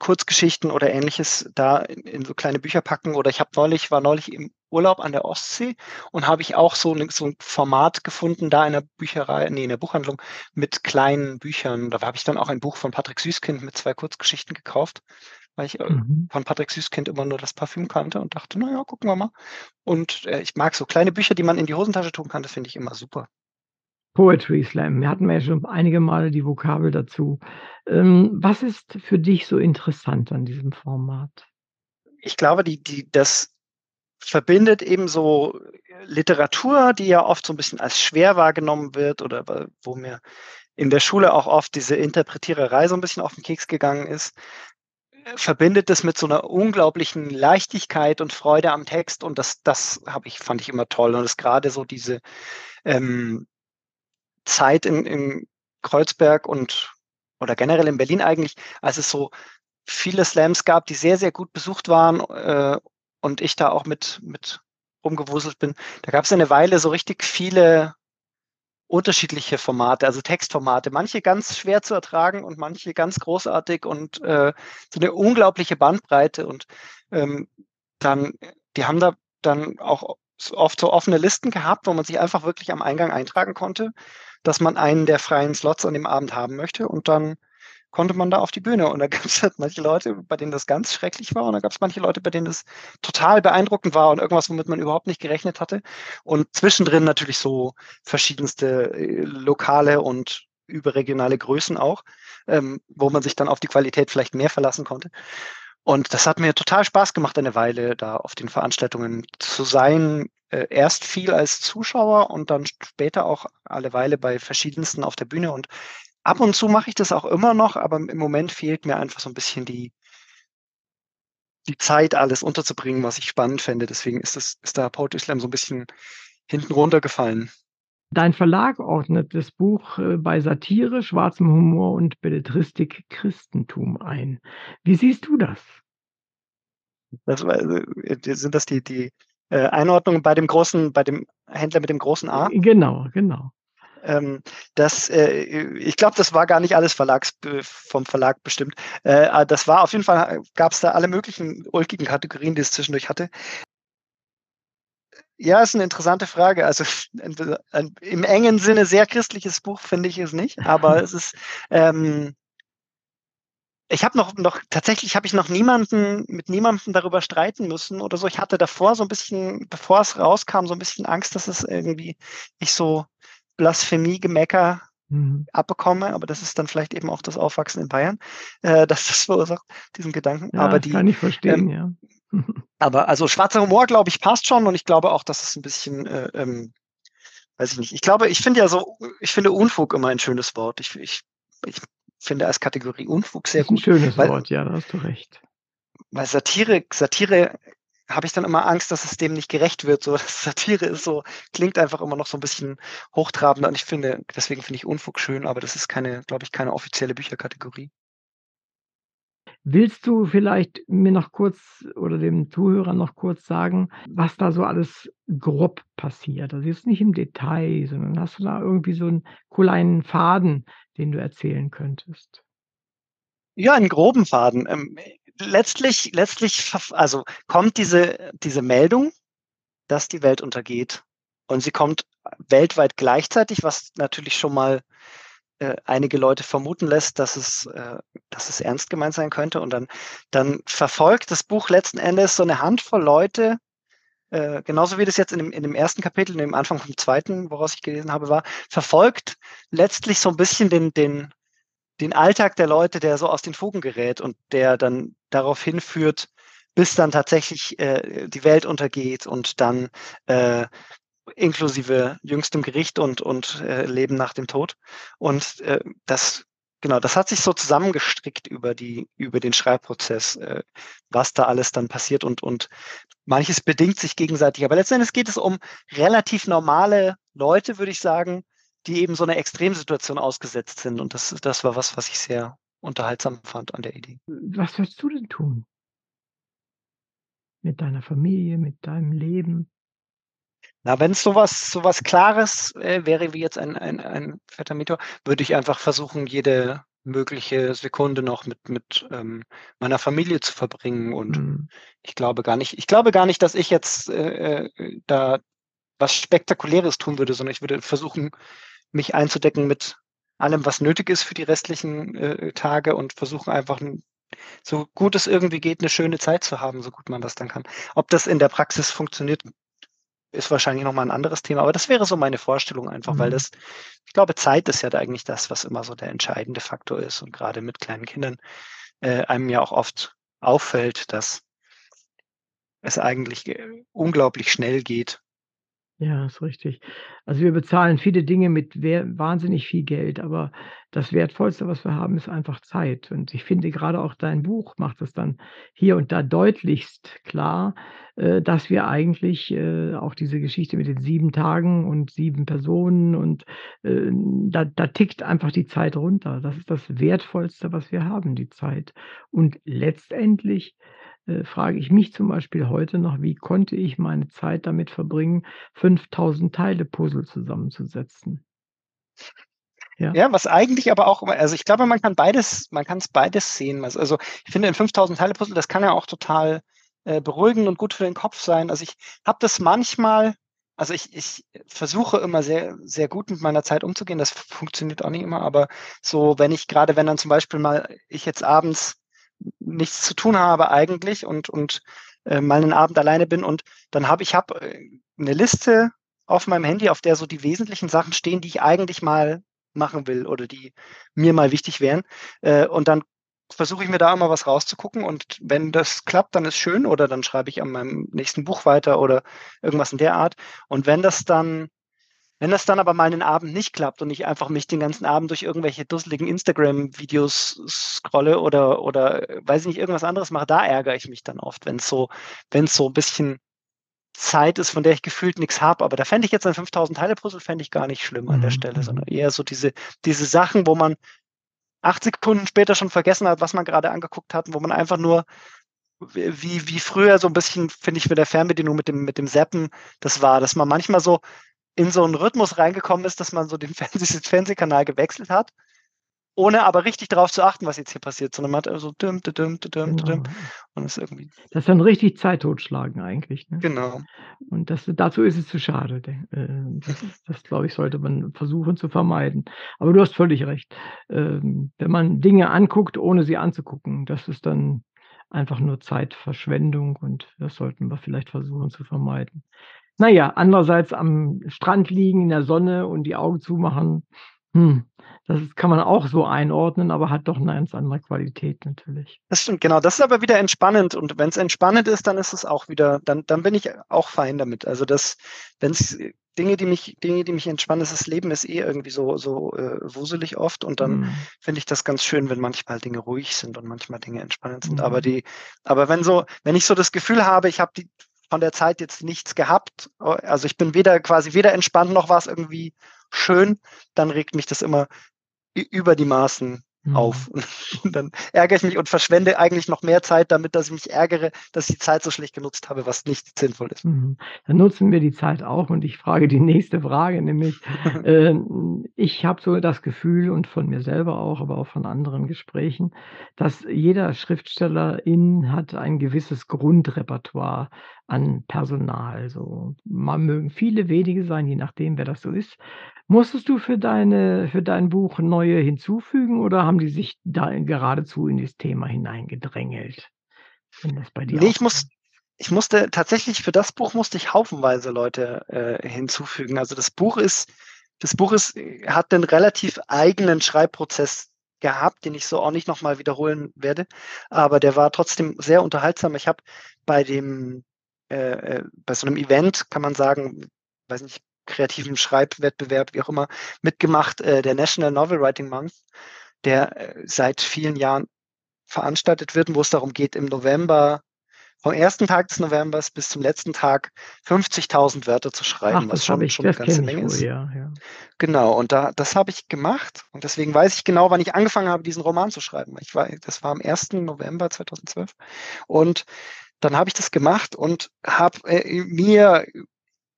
B: Kurzgeschichten oder Ähnliches da in in so kleine Bücher packen. Oder ich habe neulich war neulich im Urlaub an der Ostsee und habe ich auch so 'ne so 'n Format gefunden da in der Bücherei ne, in der Buchhandlung mit kleinen Büchern. Da habe ich dann auch ein Buch von Patrick Süskind mit 2 Kurzgeschichten gekauft, weil ich, äh,
C: Mhm.
B: von Patrick Süskind immer nur das Parfüm kannte und dachte: „Na ja, gucken wir mal.“ Und, äh, ich mag so kleine Bücher, die man in die Hosentasche tun kann, das finde ich immer super.
C: Poetry Slam. Wir hatten ja schon einige Male die Vokabel dazu. Ähm, was ist für dich so interessant an diesem Format?
B: Ich glaube, die die das verbindet eben so Literatur, die ja oft so 'n bisschen als schwer wahrgenommen wird oder wo mir in der Schule auch oft diese Interpretiererei so 'n bisschen auf 'n Keks gegangen ist, äh, verbindet das mit so 'ner unglaublichen Leichtigkeit und Freude am Text und das das habe ich fand ich immer toll. Und das grade so diese, ähm, Zeit in in Kreuzberg und oder generell in Berlin eigentlich, als es so viele Slams gab, die sehr, sehr gut besucht waren, äh, und ich da auch mit mit rumgewuselt bin. Da gab's ja 'ne Weile so richtig viele unterschiedliche Formate, also, Textformate. Manche ganz schwer zu ertragen und manche ganz großartig und, äh, so 'ne unglaubliche Bandbreite und, ähm, dann die haben da dann auch oft so offene Listen gehabt, wo man sich einfach wirklich am Eingang eintragen konnte, dass man einen der freien Slots an dem Abend haben möchte und dann konnte man da auf die Bühne. Und da gab's halt manche Leute, bei denen das ganz schrecklich war und dann gab's manche Leute, bei denen das total beeindruckend war und irgendwas, womit man überhaupt nicht gerechnet hatte. Und zwischendrin natürlich so verschiedenste, äh, lokale und überregionale Größen auch, ähm, wo man sich dann auf die Qualität vielleicht mehr verlassen konnte. Und das hat mir total Spaß gemacht, eine Weile da auf den Veranstaltungen zu sein. Äh, erst viel als Zuschauer und dann später auch alle Weile bei verschiedensten auf der Bühne. Und ab und zu mache ich das auch immer noch, aber im Moment fehlt mir einfach so 'n bisschen die die Zeit, alles unterzubringen, was ich spannend fände. Deswegen ist das ist da Poetry Slam so 'n bisschen hinten runtergefallen.
C: Dein Verlag ordnet das Buch, äh, bei Satire, schwarzem Humor und Belletristik Christentum ein. Wie siehst du das?
B: Das äh, sind das die die, äh, Einordnungen bei dem großen bei dem Händler mit dem großen A?
C: Genau, genau.
B: Ähm, das, äh, ich glaube, das war gar nicht alles Verlags vom Verlag bestimmt. Äh, ah, das war auf jeden Fall gab's da alle möglichen ulkigen Kategorien, die es zwischendurch hatte. Ja, ist 'ne interessante Frage. Also, ein im engen Sinne sehr christliches Buch finde ich es nicht, aber es ist, ähm ich habe noch noch tatsächlich habe ich noch niemanden mit niemandem darüber streiten müssen oder so. Ich hatte davor so 'n bisschen, bevor es rauskam, so 'n bisschen Angst, dass es irgendwie ich so Blasphemie-Gemecker
C: Mhm.
B: abbekomme, aber das ist dann vielleicht eben auch das Aufwachsen in Bayern, äh, dass das verursacht, diesen Gedanken.
C: Ja,
B: Aber
C: das kann
B: die,
C: ich verstehen,
B: ähm
C: ja.
B: Aber also schwarzer Humor, glaube ich, passt schon und ich glaube auch, dass es ein bisschen, äh, ähm, weiß ich nicht. Ich glaube, ich finde ja so, ich finde Unfug immer ein schönes Wort. Ich, ich, ich finde als Kategorie Unfug sehr gut,
C: schönes
B: weil
C: Wort, ja, da hast du recht.
B: weil Satire Satire habe ich dann immer Angst, dass es dem nicht gerecht wird. So, Satire ist so klingt einfach immer noch so ein bisschen hochtrabender und ich finde deswegen finde ich Unfug schön, aber das ist keine glaube ich, keine offizielle Bücherkategorie.
C: Willst du vielleicht mir noch kurz oder dem Zuhörer noch kurz sagen, was da so alles grob passiert? Also, jetzt nicht im Detail, sondern hast du da irgendwie so 'n kleinen Faden, den du erzählen könntest?
B: Ja, in groben Faden. Ähm, letztlich letztlich also, kommt diese diese Meldung, dass die Welt untergeht und sie kommt weltweit gleichzeitig, was natürlich schon mal, äh, einige Leute vermuten lässt, dass es äh, dass es ernst gemeint sein könnte und dann dann verfolgt das Buch letzten Endes so 'ne Handvoll Leute, äh, genauso wie das jetzt in dem in dem 1. Kapitel, in dem Anfang vom 2., woraus ich gelesen habe, war, verfolgt letztlich so 'n bisschen den den den Alltag der Leute, der so aus den Fugen gerät und der dann darauf hinführt, bis dann tatsächlich, äh, die Welt untergeht und dann, äh, inklusive jüngstem Gericht und und, äh, Leben nach dem Tod. Und, äh, das genau, das hat sich so zusammengestrickt über die über den Schreibprozess, äh, was da alles dann passiert und und manches bedingt sich gegenseitig. Aber letzten Endes geht es um relativ normale Leute, würde ich sagen, die eben so 'ner Extremsituation ausgesetzt sind und das das war was, was ich sehr unterhaltsam fand an der Idee.
C: Was würdest du denn tun? Mit deiner Familie, mit deinem Leben?
B: Na, wenn's so was so was Klares, äh, wäre wie jetzt ein ein ein fetter Meteor, würde ich einfach versuchen, jede mögliche Sekunde noch mit mit, ähm, meiner Familie zu verbringen und
C: Mhm.
B: ich glaube gar nicht ich glaube gar nicht, dass ich jetzt, äh, äh, da was Spektakuläres tun würde, sondern ich würde versuchen, mich einzudecken mit allem, was nötig ist für die restlichen, äh, Tage und versuchen einfach so gut es irgendwie geht, 'ne schöne Zeit zu haben, so gut man das dann kann. Ob das in der Praxis funktioniert, ist wahrscheinlich noch mal 'n anderes Thema, aber das wäre so meine Vorstellung einfach, weil
C: Mhm.
B: das ich glaube, Zeit ist ja da eigentlich das, was immer so der entscheidende Faktor ist und grade mit kleinen Kindern, äh, einem ja auch oft auffällt, dass es eigentlich, äh, unglaublich schnell geht.
C: Ja, ist richtig. Also, wir bezahlen viele Dinge mit wahnsinnig viel Geld, aber das Wertvollste, was wir haben, ist einfach Zeit. Und ich finde, grade auch dein Buch macht es dann hier und da deutlichst klar, äh, dass wir eigentlich, äh, auch diese Geschichte mit den 7 Tagen und 7 Personen und, äh, da da tickt einfach die Zeit runter. Das ist das Wertvollste, was wir haben, die Zeit. Und letztendlich, äh, frage ich mich zum Beispiel heute noch: „Wie konnte ich meine Zeit damit verbringen, 5.000 Teile Puzzle zusammenzusetzen?“ Ja.
B: Ja, was eigentlich aber auch also, ich glaube, man kann beides man kann's beides sehen. Also also, ich finde, 'n 5.000 Teile Puzzle, das kann ja auch total, äh, beruhigend und gut für den Kopf sein. Also, ich habe das manchmal also, ich ich versuche immer sehr sehr gut mit meiner Zeit umzugehen. Das funktioniert auch nicht immer, aber so, wenn ich grade wenn dann zum Beispiel mal ich jetzt abends nichts zu tun habe eigentlich und und, äh, mal 'nen Abend alleine bin und dann habe ich habe, äh, 'ne Liste auf meinem Handy, auf der so die wesentlichen Sachen stehen, die ich eigentlich mal machen will oder die mir mal wichtig wären. Äh, und dann versuche ich mir da immer was rauszugucken und wenn das klappt, dann ist schön oder dann schreibe ich an meinem nächsten Buch weiter oder irgendwas in der Art. Und wenn das dann wenn das dann aber mal 'nen Abend nicht klappt und ich einfach mich den ganzen Abend durch irgendwelche dusseligen Instagram-Videos scrolle oder oder, weiß ich nicht, irgendwas anderes mache, da ärgere ich mich dann oft, wenn's so wenn's so 'n bisschen Zeit ist, von der ich gefühlt nix habe. Aber da fände ich jetzt ein 5.000 Teile Puzzle fände ich gar nicht schlimm an der
C: Mhm,
B: Stelle, sondern
C: mhm.
B: eher so diese diese Sachen, wo man 8 Sekunden später schon vergessen hat, was man grade angeguckt hat und wo man einfach nur wie wie früher so 'n bisschen, finde ich, mit der Fernbedienung mit dem mit dem Zappen das war, dass man manchmal so in so 'n Rhythmus reingekommen ist, dass man so den Fernseh Fernsehkanal gewechselt hat, ohne aber richtig darauf zu achten, was jetzt hier passiert, sondern man hat immer so dim didim, didim, didim
C: Genau.
B: und ist irgendwie
C: Das ist dann richtig Zeit totschlagen eigentlich, ne?
B: Genau.
C: Und das dazu ist es zu schade, de äh, das das, glaube ich, sollte man versuchen zu vermeiden. Aber du hast völlig recht. Ähm, wenn man Dinge anguckt, ohne sie anzugucken, das ist dann einfach nur Zeitverschwendung und das sollten wir vielleicht versuchen zu vermeiden. Na ja, andererseits am Strand liegen in der Sonne und die Augen zumachen, Hm, das kann man auch so einordnen, aber hat doch 'ne ganz andere Qualität natürlich.
B: Das stimmt, genau. Das ist aber wieder entspannend und wenn's entspannend ist, dann ist es auch wieder dann dann bin ich auch fein damit. Also, das wenn's Dinge, die mich Dinge, die mich entspannen das Leben ist eh irgendwie so so, äh, wuselig oft und dann
C: Mhm.
B: finde ich das ganz schön, wenn manchmal Dinge ruhig sind und manchmal Dinge entspannend sind. Aber
C: Mhm.
B: die aber wenn so wenn ich so das Gefühl habe, ich habe die von der Zeit jetzt nichts gehabt, a also, ich bin weder quasi weder entspannt noch war's irgendwie schön, dann regt mich das immer über die Maßen.
C: Mhm.
B: Und dann ärgere ich mich und verschwende eigentlich noch mehr Zeit damit, dass ich mich ärgere, dass ich die Zeit so schlecht genutzt habe, was nicht sinnvoll ist.
C: Mhm. Dann nutzen wir die Zeit auch und ich frage die nächste Frage, nämlich, ähm, ich habe so das Gefühl und von mir selber auch, aber auch von anderen Gesprächen, dass jeder Schriftstellerin hat ein gewisses Grundrepertoire an Personal so. Mal mögen viele, wenige sein, je nachdem, wer das so ist. Musstest du für deine für dein Buch neue hinzufügen oder haben die sich da geradezu in das Thema hineingedrängelt, wenn das bei dir
B: Ne,
C: auch
B: ich muss ich musste tatsächlich für das Buch musste ich haufenweise Leute, äh, hinzufügen. Also, das Buch ist das Buch ist hat 'nen relativ eigenen Schreibprozess gehabt, den ich so auch nicht noch mal wiederholen werde, aber der war trotzdem sehr unterhaltsam. Ich habe bei dem äh, äh, bei so 'nem Event, kann man sagen, weiß nicht, kreativen Schreibwettbewerb, wie auch immer, mitgemacht, äh, der National Novel Writing Month, der, äh, seit vielen Jahren veranstaltet wird und wo es darum geht, im November vom 1. Tag des Novembers bis zum letzten Tag 50.000 Wörter zu schreiben,
C: Ach,
B: was schon
C: ich
B: schon 'ne
C: das
B: ganze Menge
C: wohl,
B: ist.
C: ja, ja.
B: Genau, und da das habe ich gemacht und deswegen weiß ich genau, wann ich angefangen habe, diesen Roman zu schreiben. Ich war das war am 1. November 2012 und dann habe ich das gemacht und habe, äh, mir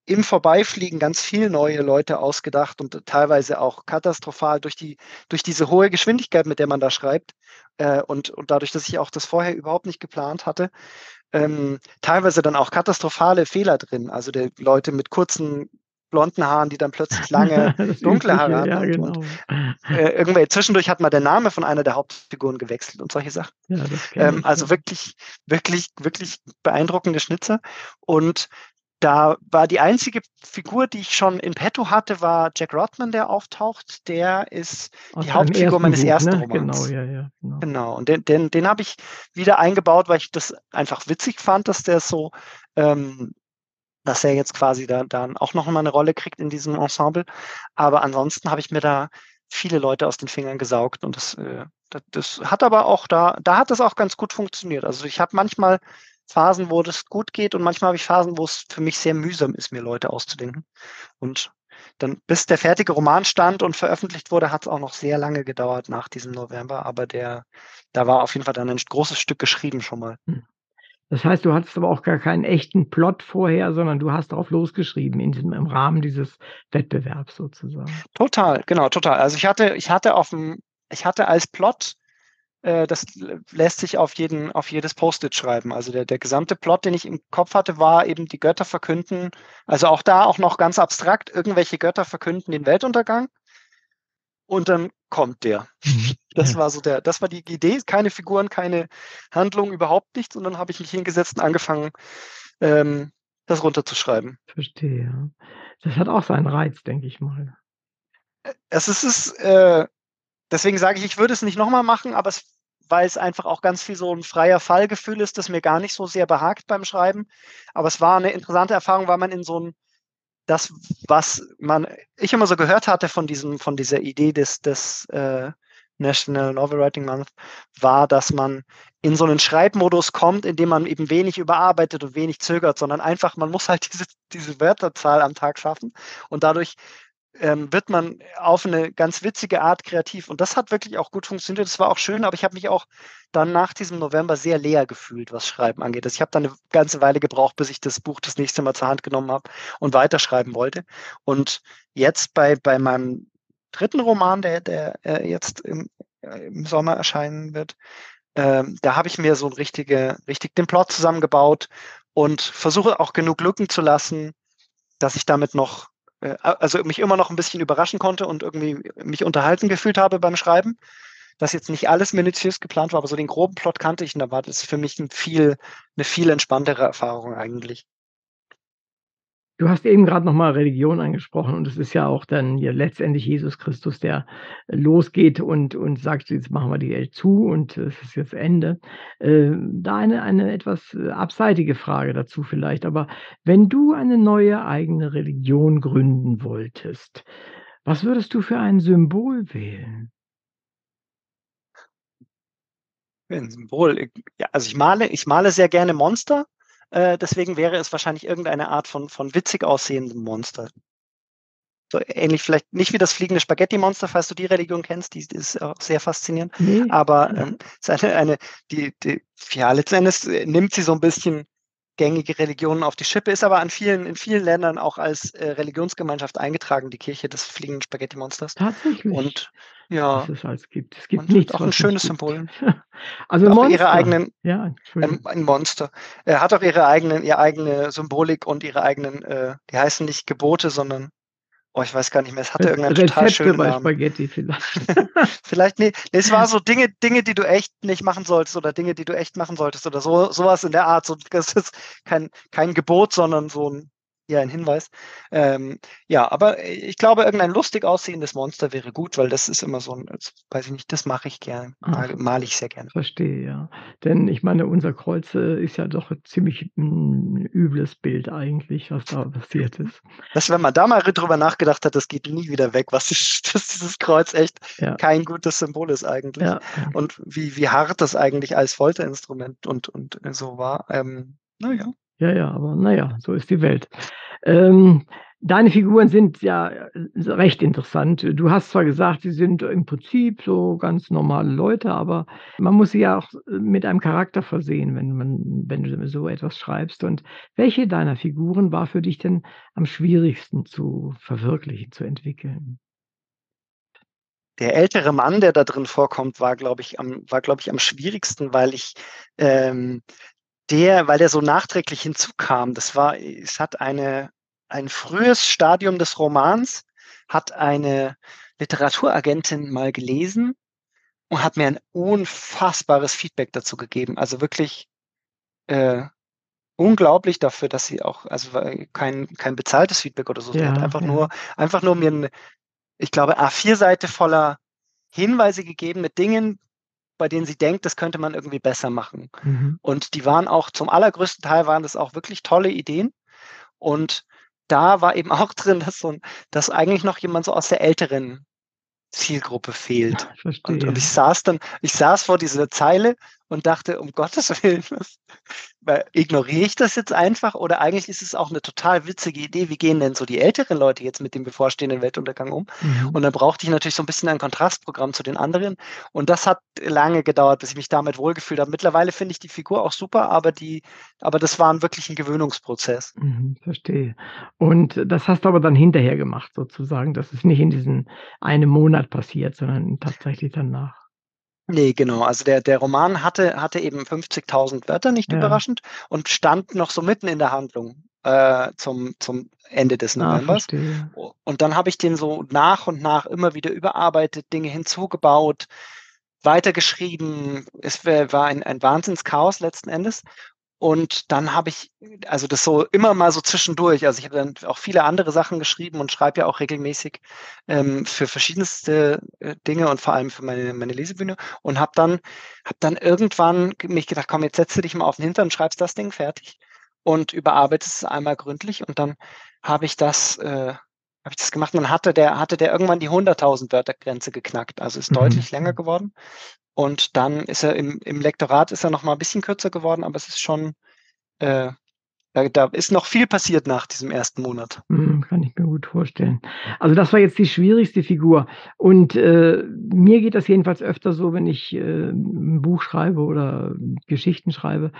B: im Vorbeifliegen ganz viel neue Leute ausgedacht und teilweise auch katastrophal durch die durch diese hohe Geschwindigkeit, mit der man da schreibt, äh, und und dadurch, dass ich auch das vorher überhaupt nicht geplant hatte, ähm, teilweise dann auch katastrophale Fehler drin. Also, der Leute mit kurzen blonden Haaren, die dann plötzlich lange dunkle Haare hatten
C: ja, genau.
B: und, äh, irgendwelche zwischendurch hat mal der Name von einer der Hauptfiguren gewechselt und solche Sachen.
C: Ja,
B: Ähm, also, wirklich wirklich wirklich beeindruckende Schnitzer und da war die einzige Figur, die ich schon in petto hatte, war Jack Rodman, der auftaucht. Der ist
C: Aus
B: die Hauptfigur
C: 1.
B: meines
C: Buch,
B: 1.
C: ne? Genau,
B: Romans.
C: ja, ja, genau.
B: Genau, und den den den habe ich wieder eingebaut, weil ich das einfach witzig fand, dass der so ähm, dass er jetzt quasi da dann auch noch mal 'ne Rolle kriegt in diesem Ensemble. Aber ansonsten habe ich mir da viele Leute aus den Fingern gesaugt und das, äh das hat aber auch da da hat das auch ganz gut funktioniert. Also, ich habe manchmal Phasen, wo das gut geht und manchmal habe ich Phasen, wo es für mich sehr mühsam ist, mir Leute auszudenken. Und dann bis der fertige Roman stand und veröffentlicht wurde, hat's auch noch sehr lange gedauert nach diesem November, aber der da war auf jeden Fall dann ein großes Stück geschrieben schon mal.
C: Hm. Das heißt, du hattest aber auch gar keinen echten Plot vorher, sondern du hast drauf losgeschrieben in diesem im Rahmen dieses Wettbewerbs sozusagen?
B: Total, genau, total. Also, ich hatte ich hatte auf'm ich hatte als Plot das l lässt sich auf jeden auf jedes Post-it schreiben. Also, der der gesamte Plot, den ich im Kopf hatte, war eben die Götter verkünden also, auch da auch noch ganz abstrakt, irgendwelche Götter verkünden den Weltuntergang und dann kommt der.
C: Mhm,
B: Das war so der das war die Idee, keine Figuren, keine Handlung, überhaupt nichts und dann habe ich mich hingesetzt und angefangen, ähm, das runterzuschreiben.
C: Verstehe. Das hat auch seinen Reiz, denke ich mal.
B: Äh, es ist es äh, deswegen sage ich, ich würde es nicht noch mal machen, aber es weil's einfach auch ganz viel so 'n freier Fallgefühl ist, das mir gar nicht so sehr behagt beim Schreiben. Aber es war 'ne interessante Erfahrung, weil man in so 'n das, was man ich immer so gehört hatte von diesem von dieser Idee des des, äh, National Novel Writing Month, war, dass man in so 'nen Schreibmodus kommt, in dem man eben wenig überarbeitet und wenig zögert, sondern einfach man muss halt diese diese Wörterzahl am Tag schaffen und dadurch, ähm, wird man auf 'ne ganz witzige Art kreativ. Und das hat wirklich auch gut funktioniert. Das war auch schön, aber ich habe mich auch dann nach diesem November sehr leer gefühlt, was Schreiben angeht. Also, ich habe dann 'ne ganze Weile gebraucht, bis ich das Buch das nächste Mal zur Hand genommen habe und weiterschreiben wollte. Und jetzt bei bei meinem 3. Roman, der der, äh, jetzt im äh, im Sommer erscheinen wird, ähm, da habe ich mir so 'n richtige richtig den Plot zusammengebaut und versuche auch genug Lücken zu lassen, dass ich damit noch also, mich immer noch 'n bisschen überraschen konnte und irgendwie mich unterhalten gefühlt habe beim Schreiben. Dass jetzt nicht alles minutiös geplant war, aber so den groben Plot kannte ich und da war das für mich 'n viel 'ne viel entspanntere Erfahrung eigentlich.
C: Du hast eben grad noch mal Religion angesprochen und es ist ja auch dann ja letztendlich Jesus Christus, der losgeht und und sagt: „Jetzt machen wir die Welt zu und es ist jetzt Ende.“ Ähm, da eine eine etwas, äh, abseitige Frage dazu vielleicht, aber wenn du eine neue eigene Religion gründen wolltest, was würdest du für ein Symbol wählen?
B: Für 'n Symbol, äh, ja, also ich male ich male sehr gerne Monster, äh, deswegen wäre es wahrscheinlich irgendeine Art von von witzig aussehendem Monster. So ähnlich vielleicht nicht wie das fliegende Spaghettimonster, falls du die Religion kennst, die ist auch sehr faszinierend,
C: Ne.
B: aber, ähm, ist eine eine die die ja, letzten Endes, äh, nimmt sie so 'n bisschen gängige Religionen auf die Schippe, ist aber an vielen in vielen Ländern auch als, äh, Religionsgemeinschaft eingetragen, die Kirche des fliegenden Spaghettimonsters.
C: Tatsächlich,
B: Und ja
C: es alles gibt. Es gibt nichts,
B: auch 'n
C: was nicht
B: schönes. Symbol.
C: Also
B: ihre
C: Monster.
B: eigenen
C: Ja,
B: ähm,
C: Entschuldigung.
B: ein Monster. Äh, hat auch ihre eigenen ihre eigene Symbolik und ihre eigenen, äh die heißen nicht Gebote, sondern oh, ich weiß gar nicht mehr, es hatte irgendeinen total
C: Rezepte
B: schönen
C: bei
B: Namen.
C: Spaghetti vielleicht.
B: Vielleicht, ne ne, es war so Dinge Dinge, die du echt nicht machen solltest oder Dinge, die du echt machen solltest oder so so was in der Art. So, das ist kein kein Gebot, sondern so 'n ja, 'n Hinweis. Ähm, ja, aber i ich glaube, irgendein lustig aussehendes Monster wäre gut, weil das ist immer so 'n das weiß ich nicht, das mache ich gern,
C: Ach,
B: male male ich sehr gerne.
C: verstehe, ja. Denn ich meine, unser Kreuz, äh, ist ja doch ziemlich 'n übles Bild eigentlich, was da passiert ist.
B: Dass wenn man da mal drüber nachgedacht hat, das geht nie wieder weg, was ist dass dieses Kreuz echt
C: Ja.
B: kein gutes Symbol ist eigentlich
C: Ja,
B: und wie wie hart das eigentlich als Folterinstrument und und so war. Ähm, na ja.
C: Ja, aber na ja, so ist die Welt. Ähm, deine Figuren sind ja, äh, recht interessant. Du hast zwar gesagt, sie sind im Prinzip so ganz normale Leute, aber man muss sie ja auch, äh, mit einem Charakter versehen, wenn man wenn du so etwas schreibst. Und welche deiner Figuren war für dich denn am schwierigsten zu verwirklichen, zu entwickeln?
B: Der ältere Mann, der da drin vorkommt, war, glaube ich am war, glaube ich, am schwierigsten, weil ich, ähm der weil der so nachträglich hinzukam. Das war es hat eine ein frühes Stadium des Romans hat eine Literaturagentin mal gelesen und hat mir ein unfassbares Feedback dazu gegeben. Also wirklich, äh, unglaublich dafür, dass sie auch also weil kein kein bezahltes Feedback oder so. Sie hat
C: Ja,
B: einfach
C: ja.
B: nur einfach nur mir 'ne ich glaube, A4-Seite voller Hinweise gegeben mit Dingen, bei denen sie denkt, das könnte man irgendwie besser machen.
C: Mhm.
B: Und die waren auch zum allergrößten Teil waren das auch wirklich tolle Ideen. Und da war eben auch drin, dass so dass eigentlich noch jemand so aus der älteren Zielgruppe fehlt. Und und ich saß dann ich saß vor dieser Zeile und dachte: „Um Gottes Willen, was ignoriere ich das jetzt einfach oder eigentlich ist es auch 'ne total witzige Idee. Wie gehen denn so die älteren Leute jetzt mit dem bevorstehenden Weltuntergang um?“
C: Mhm.
B: Und dann brauchte ich natürlich so 'n bisschen ein Kontrastprogramm zu den anderen. Und das hat lange gedauert, bis ich mich damit wohlgefühlt habe. Mittlerweile finde ich die Figur auch super, aber die aber das war wirklich 'n Gewöhnungsprozess.
C: Mhm, verstehe. Und das hast du aber dann hinterher gemacht sozusagen. Das ist nicht in diesem einen Monat passiert, sondern tatsächlich danach.
B: Ne, genau. Also der der Roman hatte hatte eben 50.000 Wörter, nicht
C: Ja.
B: überraschend, und stand noch so mitten in der Handlung, äh, zum zum Ende des
C: Ah,
B: Novembers. U und dann habe ich den so nach und nach immer wieder überarbeitet, Dinge hinzugebaut, weitergeschrieben. Es war ein ein Wahnsinnschaos letzten Endes. Und dann habe ich also das so immer mal so zwischendurch also ich habe dann auch viele andere Sachen geschrieben und schreibe ja auch regelmäßig, ähm, für verschiedenste, äh, Dinge und vor allem für meine meine Lesebühne und habe dann habe dann irgendwann ge mich gedacht: „Komm, jetzt setzt du dich mal auf 'n Hintern, schreibst das Ding fertig und überarbeitest es einmal gründlich.“ Und dann habe ich das äh, habe ich das gemacht und hatte der hatte der irgendwann die 100.000 Wörter-Grenze geknackt, also ist
C: Mhm,
B: deutlich länger geworden. Und dann ist er im im Lektorat ist er noch mal 'n bisschen kürzer geworden, aber es ist schon, äh da da ist noch viel passiert nach diesem 1. Monat.
C: Mhm, kann ich mir gut vorstellen. Also das war jetzt die schwierigste Figur. Und, äh, mir geht das jedenfalls öfter so, wenn ich, äh, 'n Buch schreibe oder Geschichten schreibe.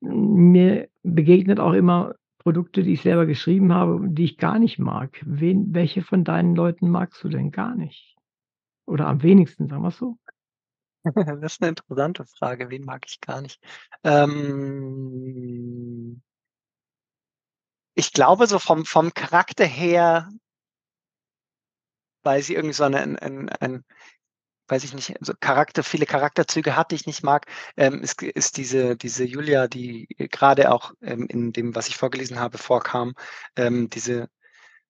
C: Mir begegnet auch immer Produkte, die ich selber geschrieben habe, die ich gar nicht mag. Wen welche von deinen Leuten magst du denn gar nicht? Oder am wenigsten, sagen wir's so?
B: Das ist 'ne interessante Frage. Wen mag ich gar nicht? Ähm ich glaube so vom vom Charakter her weil sie irgendwie so 'ne 'n 'n ein weiß ich nicht, also Charakter, viele Charakterzüge hat, die ich nicht mag, ähm, ist, ist diese, diese Julia, die gerade auch ähm, in dem, was ich vorgelesen habe, vorkam, ähm, diese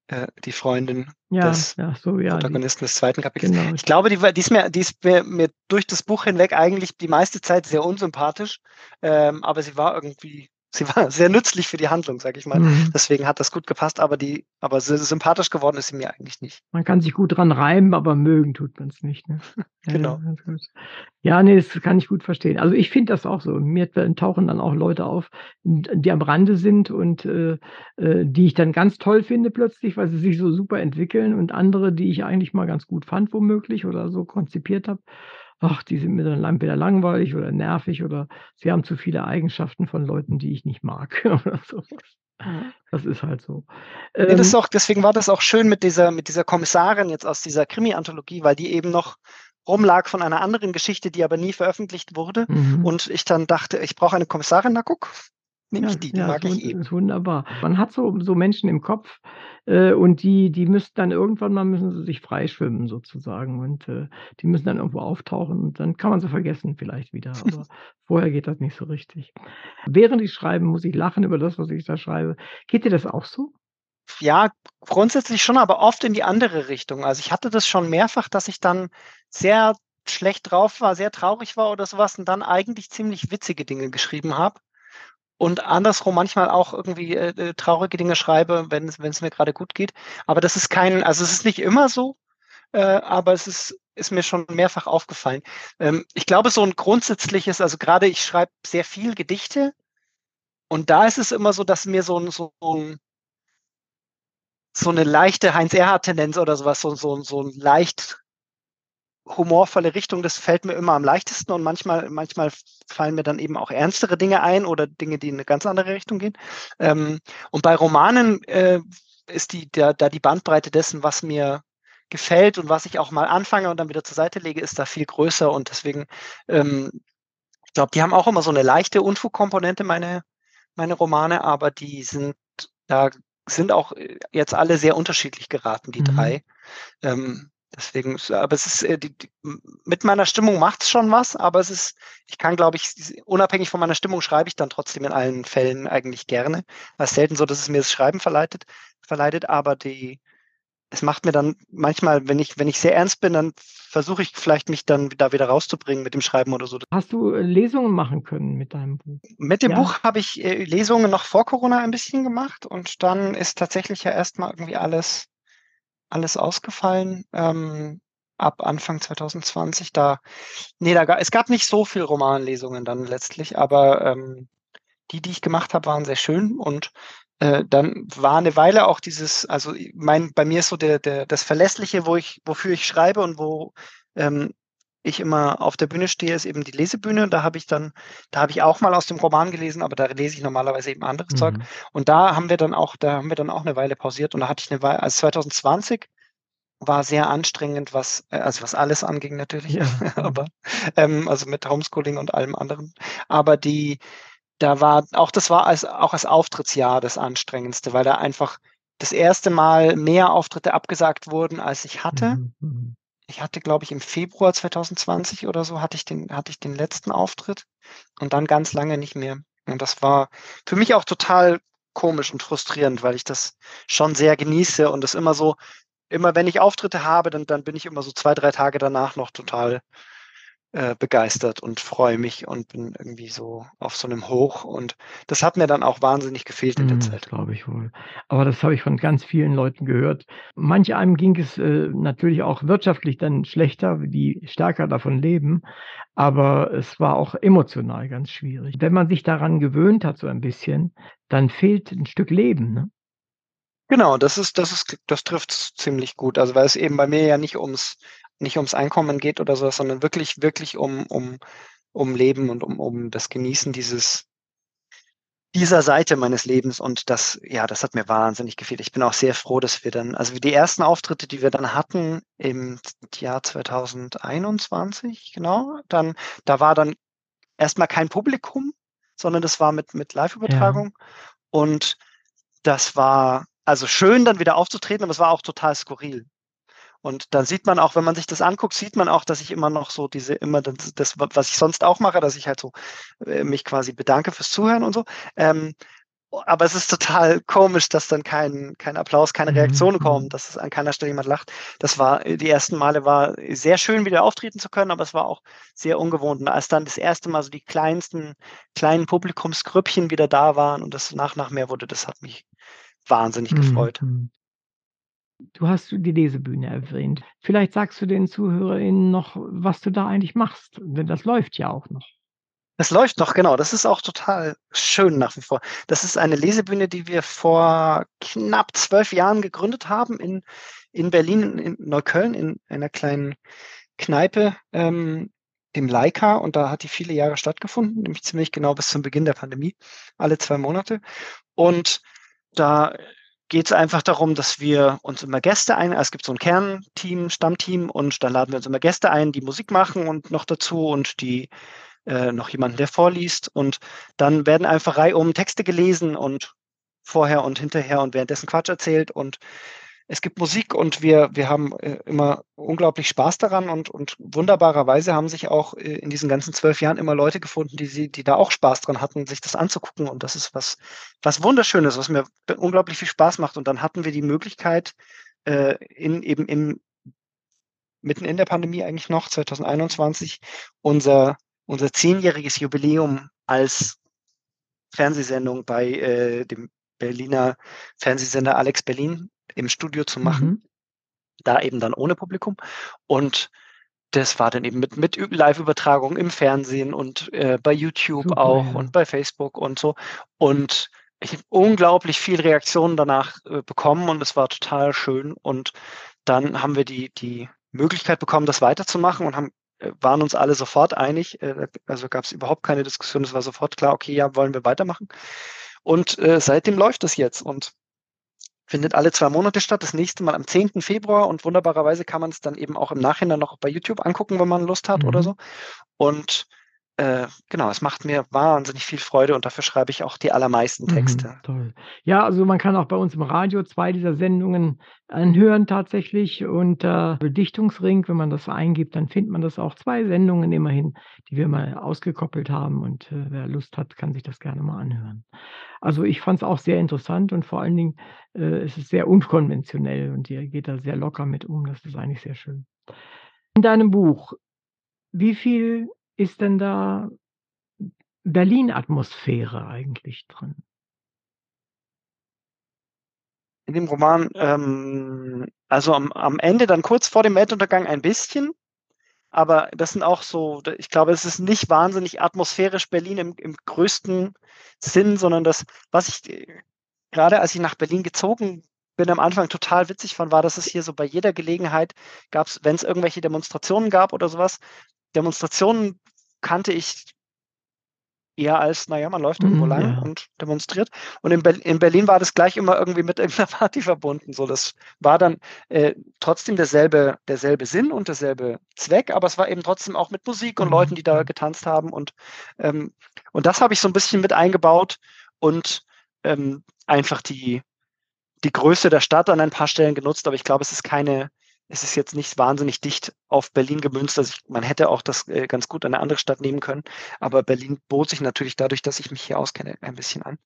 B: äh, die Freundin
C: Ja,
B: des
C: ja, so, ja, die
B: Protagonisten des zweiten Kapitels.
C: genau.
B: Ich glaube, die, war- die ist, mir, die ist mir, mir durch das Buch hinweg eigentlich die meiste Zeit sehr unsympathisch, ähm, aber sie war irgendwie, sie war sehr nützlich für die Handlung, sag ich mal.
C: Mhm.
B: Deswegen hat das gut gepasst, aber die, aber sy- sympathisch geworden ist sie mir eigentlich nicht.
C: Man kann sich gut dran reimen, aber mögen tut man es nicht, ne? Ja,
B: Genau.
C: ja. Ja, ne, das kann ich gut verstehen. Also, ich finde das auch so. Mir tauchen dann auch Leute auf, die am Rande sind und, äh, äh, die ich dann ganz toll finde plötzlich, weil sie sich so super entwickeln und andere, die ich eigentlich mal ganz gut fand womöglich oder so konzipiert habe. Ach, die sind mir dann entweder langweilig oder nervig oder sie haben zu viele Eigenschaften von Leuten, die ich nicht mag oder so. Das ist halt so.
B: Nee, das ist
C: Ähm
B: auch, deswegen war das auch schön mit dieser, mit dieser Kommissarin jetzt aus dieser Krimi-Anthologie, weil die eben noch rumlag von einer anderen Geschichte, die aber nie veröffentlicht wurde.
C: Mhm.
B: Und ich dann dachte, ich brauche eine Kommissarin, na guck, nehme
C: Ja,
B: ich die, die
C: ja,
B: mag
C: ist
B: ich eben.
C: ist wunderbar. Man hat so so Menschen im Kopf, äh, und die die müssen dann irgendwann mal müssen sie sich freischwimmen sozusagen und, äh, die müssen dann irgendwo auftauchen und dann kann man sie vergessen vielleicht wieder, aber vorher geht das nicht so richtig. Während ich schreibe, muss ich lachen über das, was ich da schreibe. Geht dir das auch so?
B: Ja, grundsätzlich schon, aber oft in die andere Richtung. Also, ich hatte das schon mehrfach, dass ich dann sehr schlecht drauf war, sehr traurig war oder so was und dann eigentlich ziemlich witzige Dinge geschrieben habe. Und andersrum manchmal auch irgendwie, äh, äh, traurige Dinge schreibe, wenn es mir grade gut geht. Aber das ist kein also, es ist nicht immer so, äh, aber es ist ist mir schon mehrfach aufgefallen. Ähm, ich glaube, so 'n grundsätzliches also, grade ich schreibe sehr viel Gedichte und da ist es immer so, dass mir so 'n so 'n so 'ne leichte Heinz-Erhardt-Tendenz oder so was, so so so 'n leicht humorvolle Richtung, das fällt mir immer am leichtesten und manchmal manchmal fallen mir dann eben auch ernstere Dinge ein oder Dinge, die in 'ne ganz andere Richtung gehen. Ähm, und bei Romanen, äh, ist die da da die Bandbreite dessen, was mir gefällt und was ich auch mal anfange und dann wieder zur Seite lege, ist da viel größer und deswegen, ähm ich glaube, die haben auch immer so 'ne leichte Unfug-Komponente, meine meine Romane, aber die sind da sind auch, äh, jetzt alle sehr unterschiedlich geraten, die
C: Mhm.
B: 3. Ähm, deswegen aber es ist, äh, die die mit meiner Stimmung macht's schon was, aber es ist ich kann, glaube ich, unabhängig von meiner Stimmung schreibe ich dann trotzdem in allen Fällen eigentlich gerne. Es ist selten so, dass es mir das Schreiben verleitet verleidet, aber die es macht mir dann manchmal, wenn ich wenn ich sehr ernst bin, dann versuche ich vielleicht, mich dann da wieder rauszubringen mit dem Schreiben oder so.
C: Hast du, äh, Lesungen machen können mit deinem Buch?
B: Mit dem
C: Ja?
B: Buch habe ich, äh, Lesungen noch vor Corona ein bisschen gemacht und dann ist tatsächlich ja erst mal irgendwie alles alles ausgefallen, ähm, ab Anfang 2020. Da ne, da es gab nicht so viel Romanlesungen dann letztlich, aber, ähm, die, die ich gemacht habe, waren sehr schön und, äh, dann war 'ne Weile auch dieses also, mein bei mir ist so der der das Verlässliche, wo ich wofür ich schreibe und wo, ähm, ich immer auf der Bühne stehe, ist eben die Lesebühne. Da habe ich dann da habe ich auch mal aus dem Roman gelesen, aber da lese ich normalerweise eben anderes Zeug.
C: Mhm.
B: Und da haben wir dann auch da haben wir dann auch 'ne Weile pausiert und da hatte ich 'ne Wei also, 2020 war sehr anstrengend, was äh, also, was alles anging natürlich,
C: Ja, ja.
B: aber, ähm also, mit Homeschooling und allem anderen. Aber die da war auch das war als auch als Auftrittsjahr das Anstrengendste, weil da einfach das erste Mal mehr Auftritte abgesagt wurden, als ich hatte.
C: Mhm, mhm.
B: Ich hatte, glaube ich, im Februar 2020 oder so hatte ich den hatte ich den letzten Auftritt und dann ganz lange nicht mehr. Und das war für mich auch total komisch und frustrierend, weil ich das schon sehr genieße und das immer so immer wenn ich Auftritte habe, dann dann bin ich immer so 2, 3 Tage danach noch total, äh, begeistert und freue mich und bin irgendwie so auf so 'nem Hoch und das hat mir dann auch wahnsinnig gefehlt in der
C: das
B: Zeit.
C: glaube ich wohl. Aber das habe ich von ganz vielen Leuten gehört. Manch einem ging es, äh, natürlich auch wirtschaftlich dann schlechter, die stärker davon leben, aber es war auch emotional ganz schwierig. Wenn man sich daran gewöhnt hat so ein bisschen, dann fehlt 'n Stück Leben, ne?
B: Genau, das ist das ist das trifft's ziemlich gut. Also, weil es eben bei mir ja nicht ums nicht ums Einkommen geht oder so sondern wirklich wirklich um um um Leben und um um das Genießen dieses dieser Seite meines Lebens und das ja, das hat mir wahnsinnig gefehlt. Ich bin auch sehr froh, dass wir dann also, die ersten Auftritte, die wir dann hatten im Jahr 2021, genau, dann da war dann erst mal kein Publikum, sondern das war mit mit
C: Ja.
B: Liveübertragung und das war also, schön, dann wieder aufzutreten, aber es war auch total skurril. Und dann sieht man auch, wenn man sich das anguckt, sieht man auch, dass ich immer noch so diese, immer das, das was ich sonst auch mache, dass ich halt so äh, mich quasi bedanke fürs Zuhören und so. Ähm, aber es ist total komisch, dass dann kein, kein Applaus, keine Reaktion mhm. kommen, dass es an keiner Stelle jemand lacht. Das war, die ersten Male war sehr schön, wieder auftreten zu können, aber es war auch sehr ungewohnt. Und als dann das erste Mal so die kleinsten, kleinen Publikumsgrüppchen wieder da waren und das nach nach mehr wurde, das hat mich wahnsinnig gefreut.
C: Mhm. Du hast die Lesebühne erwähnt. Vielleicht sagst du den ZuhörerInnen noch, was du da eigentlich machst, denn das läuft ja auch noch.
B: Es läuft noch, genau. Das ist auch total schön nach wie vor. Das ist eine Lesebühne, die wir vor knapp zwölf Jahren gegründet haben in, in Berlin, in Neukölln, in einer kleinen Kneipe, ähm, dem Leica. Und da hat die viele Jahre stattgefunden, nämlich ziemlich genau bis zum Beginn der Pandemie, alle zwei Monate. Und da geht es einfach darum, dass wir uns immer Gäste ein, es gibt so ein Kernteam, Stammteam und dann laden wir uns immer Gäste ein, die Musik machen und noch dazu und die äh, noch jemanden, der vorliest. Und dann werden einfach reihum Texte gelesen und vorher und hinterher und währenddessen Quatsch erzählt und es gibt Musik und wir, wir haben äh, immer unglaublich Spaß daran und, und wunderbarerweise haben sich auch äh, in diesen ganzen zwölf Jahren immer Leute gefunden, die, sie, die da auch Spaß dran hatten, sich das anzugucken. Und das ist was, was Wunderschönes, was mir unglaublich viel Spaß macht. Und dann hatten wir die Möglichkeit, äh, in, eben im, mitten in der Pandemie eigentlich noch, 2021, unser unser zehnjähriges Jubiläum als Fernsehsendung bei äh, dem Berliner Fernsehsender Alex Berlin im Studio zu machen. Mhm. Da eben dann ohne Publikum. Und das war dann eben mit, mit Live-Übertragung im Fernsehen und äh, bei YouTube Super, auch ja. und bei Facebook und so. Und ich habe unglaublich viel Reaktionen danach äh, bekommen und es war total schön. Und dann haben wir die, die Möglichkeit bekommen, das weiterzumachen und haben waren uns alle sofort einig. Äh, also gab es überhaupt keine Diskussion. Es war sofort klar, okay, ja, wollen wir weitermachen. Und äh, seitdem läuft es jetzt und findet alle zwei Monate statt. Das nächste Mal am 10. Februar und wunderbarerweise kann man es dann eben auch im Nachhinein noch bei YouTube angucken, wenn man Lust hat mhm. oder so. Und äh, genau, es macht mir wahnsinnig viel Freude und dafür schreibe ich auch die allermeisten mhm, Texte.
C: Mhm, toll. Ja, also man kann auch bei uns im Radio zwei dieser Sendungen anhören tatsächlich unter Bedichtungsring. Wenn man das eingibt, dann findet man das auch. Zwei Sendungen immerhin, die wir mal ausgekoppelt haben und äh, wer Lust hat, kann sich das gerne mal anhören. Also ich fand es auch sehr interessant und vor allen Dingen äh, ist es sehr unkonventionell und ihr geht da sehr locker mit um. Das ist eigentlich sehr schön. In deinem Buch, wie viel ist denn da Berlin-Atmosphäre eigentlich drin?
B: In dem Roman, ähm, also am, am Ende, dann kurz vor dem Weltuntergang ein bisschen, aber das sind auch so, ich glaube, es ist nicht wahnsinnig atmosphärisch Berlin im, im größten Sinn, sondern das, was ich äh, gerade als ich nach Berlin gezogen bin am Anfang total witzig fand, war, dass es hier so bei jeder Gelegenheit gab es, wenn es irgendwelche Demonstrationen gab oder sowas, Demonstrationen kannte ich eher als, naja, man läuft irgendwo mhm, lang ja. und demonstriert. Und in, Be in, Berlin war das gleich immer irgendwie mit irgendeiner Party verbunden. So, das war dann äh, trotzdem derselbe, derselbe Sinn und derselbe Zweck, aber es war eben trotzdem auch mit Musik und mhm. Leuten, die da getanzt haben. Und, ähm, und das habe ich so ein bisschen mit eingebaut und ähm, einfach die, die Größe der Stadt an ein paar Stellen genutzt, aber ich glaube, es ist keine, es ist jetzt nicht wahnsinnig dicht auf Berlin gemünzt. Also ich, man hätte auch das äh, ganz gut an eine andere Stadt nehmen können. Aber Berlin bot sich natürlich dadurch, dass ich mich hier auskenne, ein bisschen an.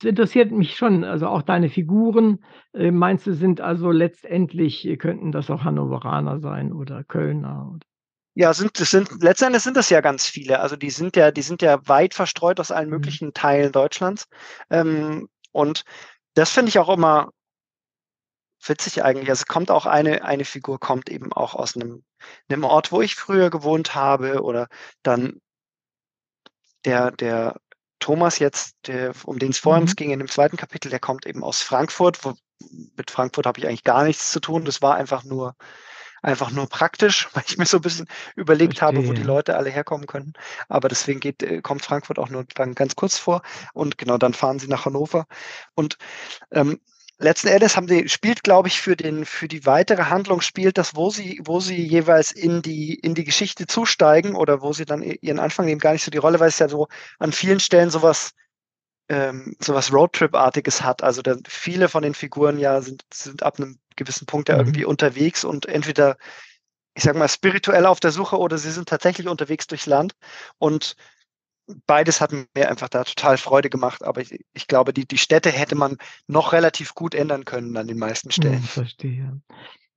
C: Das interessiert mich schon, also auch deine Figuren, äh, meinst du, sind also letztendlich, äh, könnten das auch Hannoveraner sein oder Kölner? Oder?
B: Ja, sind, das sind, letztendlich sind das ja ganz viele. Also die sind ja, die sind ja weit verstreut aus allen mhm. möglichen Teilen Deutschlands. Ähm, und das finde ich auch immer witzig eigentlich. Also kommt auch eine, eine Figur kommt eben auch aus einem, einem Ort, wo ich früher gewohnt habe oder dann der, der Thomas jetzt, der, um den es vorhin mhm. ging in dem zweiten Kapitel, der kommt eben aus Frankfurt. Wo, mit Frankfurt habe ich eigentlich gar nichts zu tun. Das war einfach nur, einfach nur praktisch, weil ich mir so ein bisschen überlegt Verstehe. habe, wo die Leute alle herkommen könnten. Aber deswegen geht, äh, kommt Frankfurt auch nur dann ganz kurz vor. Und genau, dann fahren sie nach Hannover. Und ähm, letzten Endes haben sie, spielt, glaube ich, für den, für die weitere Handlung spielt das, wo sie, wo sie jeweils in die, in die Geschichte zusteigen oder wo sie dann ihren Anfang nehmen, gar nicht so die Rolle, weil es ja so an vielen Stellen sowas ähm, sowas Roadtrip-artiges hat. Also da, viele von den Figuren ja sind, sind ab einem gewissen Punkt ja
C: Mhm.
B: irgendwie unterwegs und entweder, ich sag mal, spirituell auf der Suche oder sie sind tatsächlich unterwegs durchs Land. Und beides hat mir einfach da total Freude gemacht. Aber ich, ich glaube, die, die Städte hätte man noch relativ gut ändern können an den meisten
C: Mhm,
B: Stellen.
C: verstehe.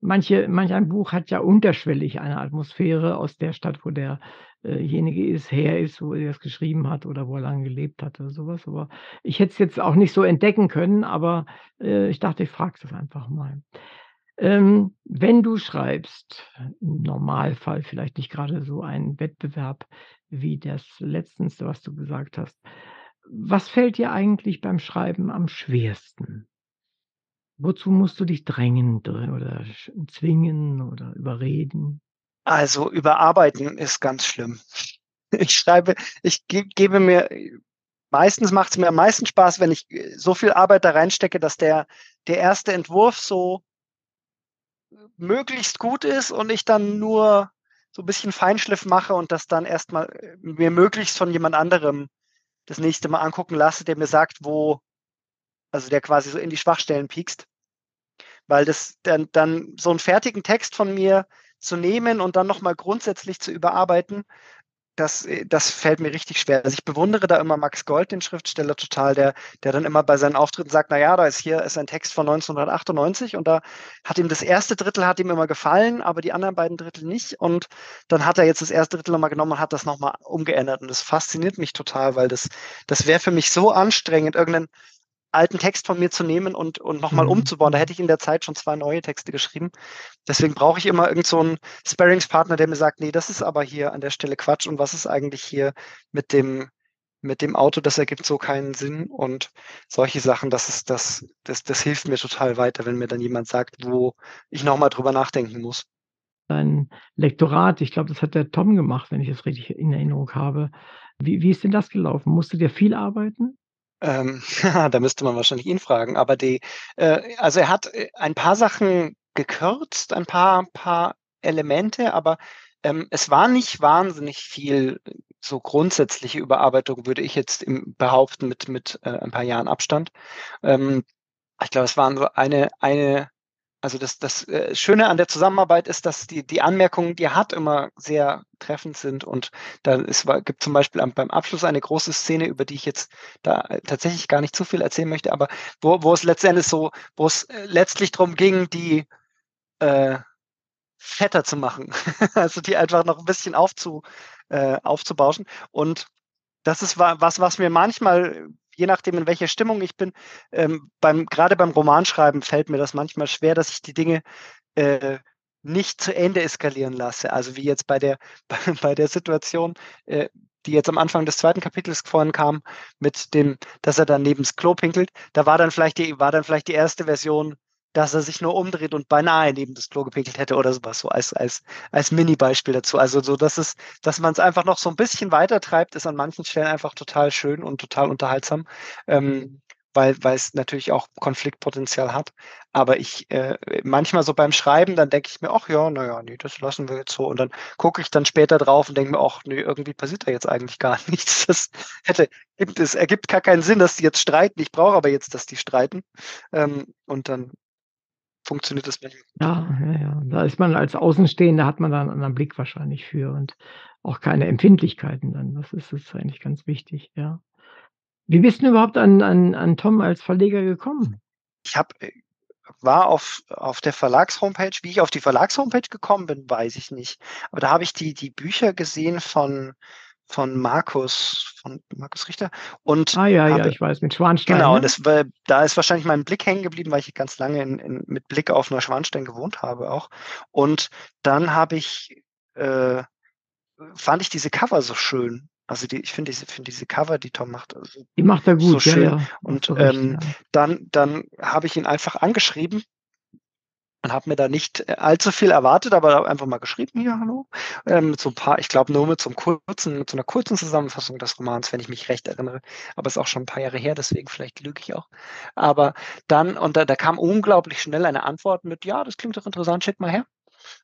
C: Manche manch ein Buch hat ja unterschwellig eine Atmosphäre aus der Stadt, wo der äh, derjenige ist her ist, wo er es geschrieben hat oder wo er lange gelebt hat oder so was. Aber ich hätte es jetzt auch nicht so entdecken können, aber, äh, ich dachte, ich frage das einfach mal. Ähm, wenn du schreibst, im Normalfall vielleicht nicht grade so ein Wettbewerb wie das Letztenste, was du gesagt hast. Was fällt dir eigentlich beim Schreiben am schwersten? Wozu musst du dich drängen dr oder zwingen oder überreden?
B: Also, überarbeiten ist ganz schlimm. Ich schreibe ich ge gebe mir meistens macht's mir am meisten Spaß, wenn ich, äh, so viel Arbeit da reinstecke, dass der der erste Entwurf so möglichst gut ist und ich dann nur so 'n bisschen Feinschliff mache und das dann erst mal, äh, mir möglichst von jemand anderem das nächste Mal angucken lasse, der mir sagt, wo also, der quasi so in die Schwachstellen piekst. Weil das dann dann so 'n fertigen Text von mir zu nehmen und dann noch mal grundsätzlich zu überarbeiten, das äh, das fällt mir richtig schwer. Also, ich bewundere da immer Max Gold, den Schriftsteller, total, der der dann immer bei seinen Auftritten sagt: „Na ja, da ist hier ist ein Text von 1998 und da hat ihm das 1. Drittel hat ihm immer gefallen, aber die anderen beiden Drittel nicht. Und dann hat er jetzt das 1. Drittel noch mal genommen und hat das noch mal umgeändert.“ Und das fasziniert mich total, weil das das wäre für mich so anstrengend, irgend 'nen alten Text von mir zu nehmen und und noch mal
C: Mhm,
B: umzubauen. Da hätte ich in der Zeit schon 2 neue Texte geschrieben. Deswegen brauche ich immer irgend so Sparringspartner, der mir sagt: „Ne, das ist aber hier an der Stelle Quatsch und was ist eigentlich hier mit dem mit dem Auto, das ergibt so keinen Sinn.“ Und solche Sachen, das ist das das das hilft mir total weiter, wenn mir dann jemand sagt, wo ich noch mal drüber nachdenken muss.
C: Dein Lektorat, ich glaube, das hat der Tom gemacht, wenn ich das richtig in Erinnerung habe. Wie wie ist denn das gelaufen? Musstet ihr viel arbeiten?
B: Ähm, da müsste man wahrscheinlich ihn fragen, aber die äh, also, er hat, äh, ein paar Sachen gekürzt, ein paar paar Elemente, aber, ähm, es war nicht wahnsinnig viel so grundsätzliche Überarbeitung, würde ich jetzt, hm, behaupten mit mit, äh, ein paar Jahren Abstand. Ähm, ich glaube, es waren so eine eine also, das das, äh, Schöne an der Zusammenarbeit ist, dass die die Anmerkungen, die er hat, immer sehr treffend sind und da es war gibt zum Beispiel beim Abschluss eine große Szene, über die ich jetzt da tatsächlich gar nicht zu viel erzählen möchte, aber wo wo es letztendlich so wo es, äh, letztlich drum ging, die, äh, fetter zu machen. Also, die einfach noch 'n bisschen aufzu äh, aufzubauschen. Und das ist wa was, was mir manchmal, je nachdem, in welcher Stimmung ich bin, ähm, beim grade beim Romanschreiben fällt mir das manchmal schwer, dass ich die Dinge, äh, nicht zu Ende eskalieren lasse. Also, wie jetzt bei der bei bei der Situation, äh, die jetzt am Anfang des 2. Kapitels vorhin kam, mit dem dass er dann neben's Klo pinkelt. Da war dann vielleicht die war dann vielleicht die 1. Version, dass er sich nur umdreht und beinahe neben das Klo gepinkelt hätte oder so was, so als als als Mini-Beispiel dazu. Also, so dass es dass man's einfach noch so 'n bisschen weiter treibt, ist an manchen Stellen einfach total schön und total unterhaltsam, ähm, weil weil's natürlich auch Konfliktpotenzial hat. Aber ich äh, manchmal so beim Schreiben, dann denke ich mir: „Ach ja, na ja, ne, das lassen wir jetzt so.“ Und dann gucke ich dann später drauf und denke mir: „Ach ne, irgendwie passiert da jetzt eigentlich gar nichts. Das hätte es ergibt gar keinen Sinn, dass die jetzt streiten. Ich brauche aber jetzt, dass die streiten.“ Ähm, und dann funktioniert das gut.
C: Ja, ja, ja. Da ist man als Außenstehender hat man da 'n anderen Blick wahrscheinlich für und auch keine Empfindlichkeiten dann. Das ist ist eigentlich ganz wichtig, ja. Wie bist du überhaupt an an an Tom als Verleger gekommen?
B: Ich habe äh, war auf auf der Verlags-Homepage. Wie ich auf die Verlags-Homepage gekommen bin, weiß ich nicht. Aber da habe ich die die Bücher gesehen von von Markus von Markus Richter und
C: Ah, ja, ja,
B: habe
C: ich weiß, mit Schwanstein,
B: genau, und
C: ne?
B: das war da ist wahrscheinlich mein Blick hängen geblieben, weil ich ganz lange in in mit Blick auf Neuschwanstein gewohnt habe auch. Und dann habe ich äh, fand ich diese Cover so schön. Also, die ich finde diese finde diese Cover, die Tom macht, also,
C: Die macht er
B: so
C: gut, ja,
B: schön.
C: ja, hast
B: Und,
C: du recht,
B: ähm,
C: ja.
B: dann dann habe ich ihn einfach angeschrieben und habe mir da nicht, äh, allzu viel erwartet, aber einfach mal geschrieben: „Ja, hallo?“ Ähm, so 'n paar ich glaube, nur mit so 'nem kurzen mit so 'ner kurzen Zusammenfassung des Romans, wenn ich mich recht erinnere. Aber ist auch schon 'n paar Jahre her, deswegen vielleicht lüge ich auch. Aber dann und da da kam unglaublich schnell eine Antwort mit: „Ja, das klingt doch interessant, schick mal her.“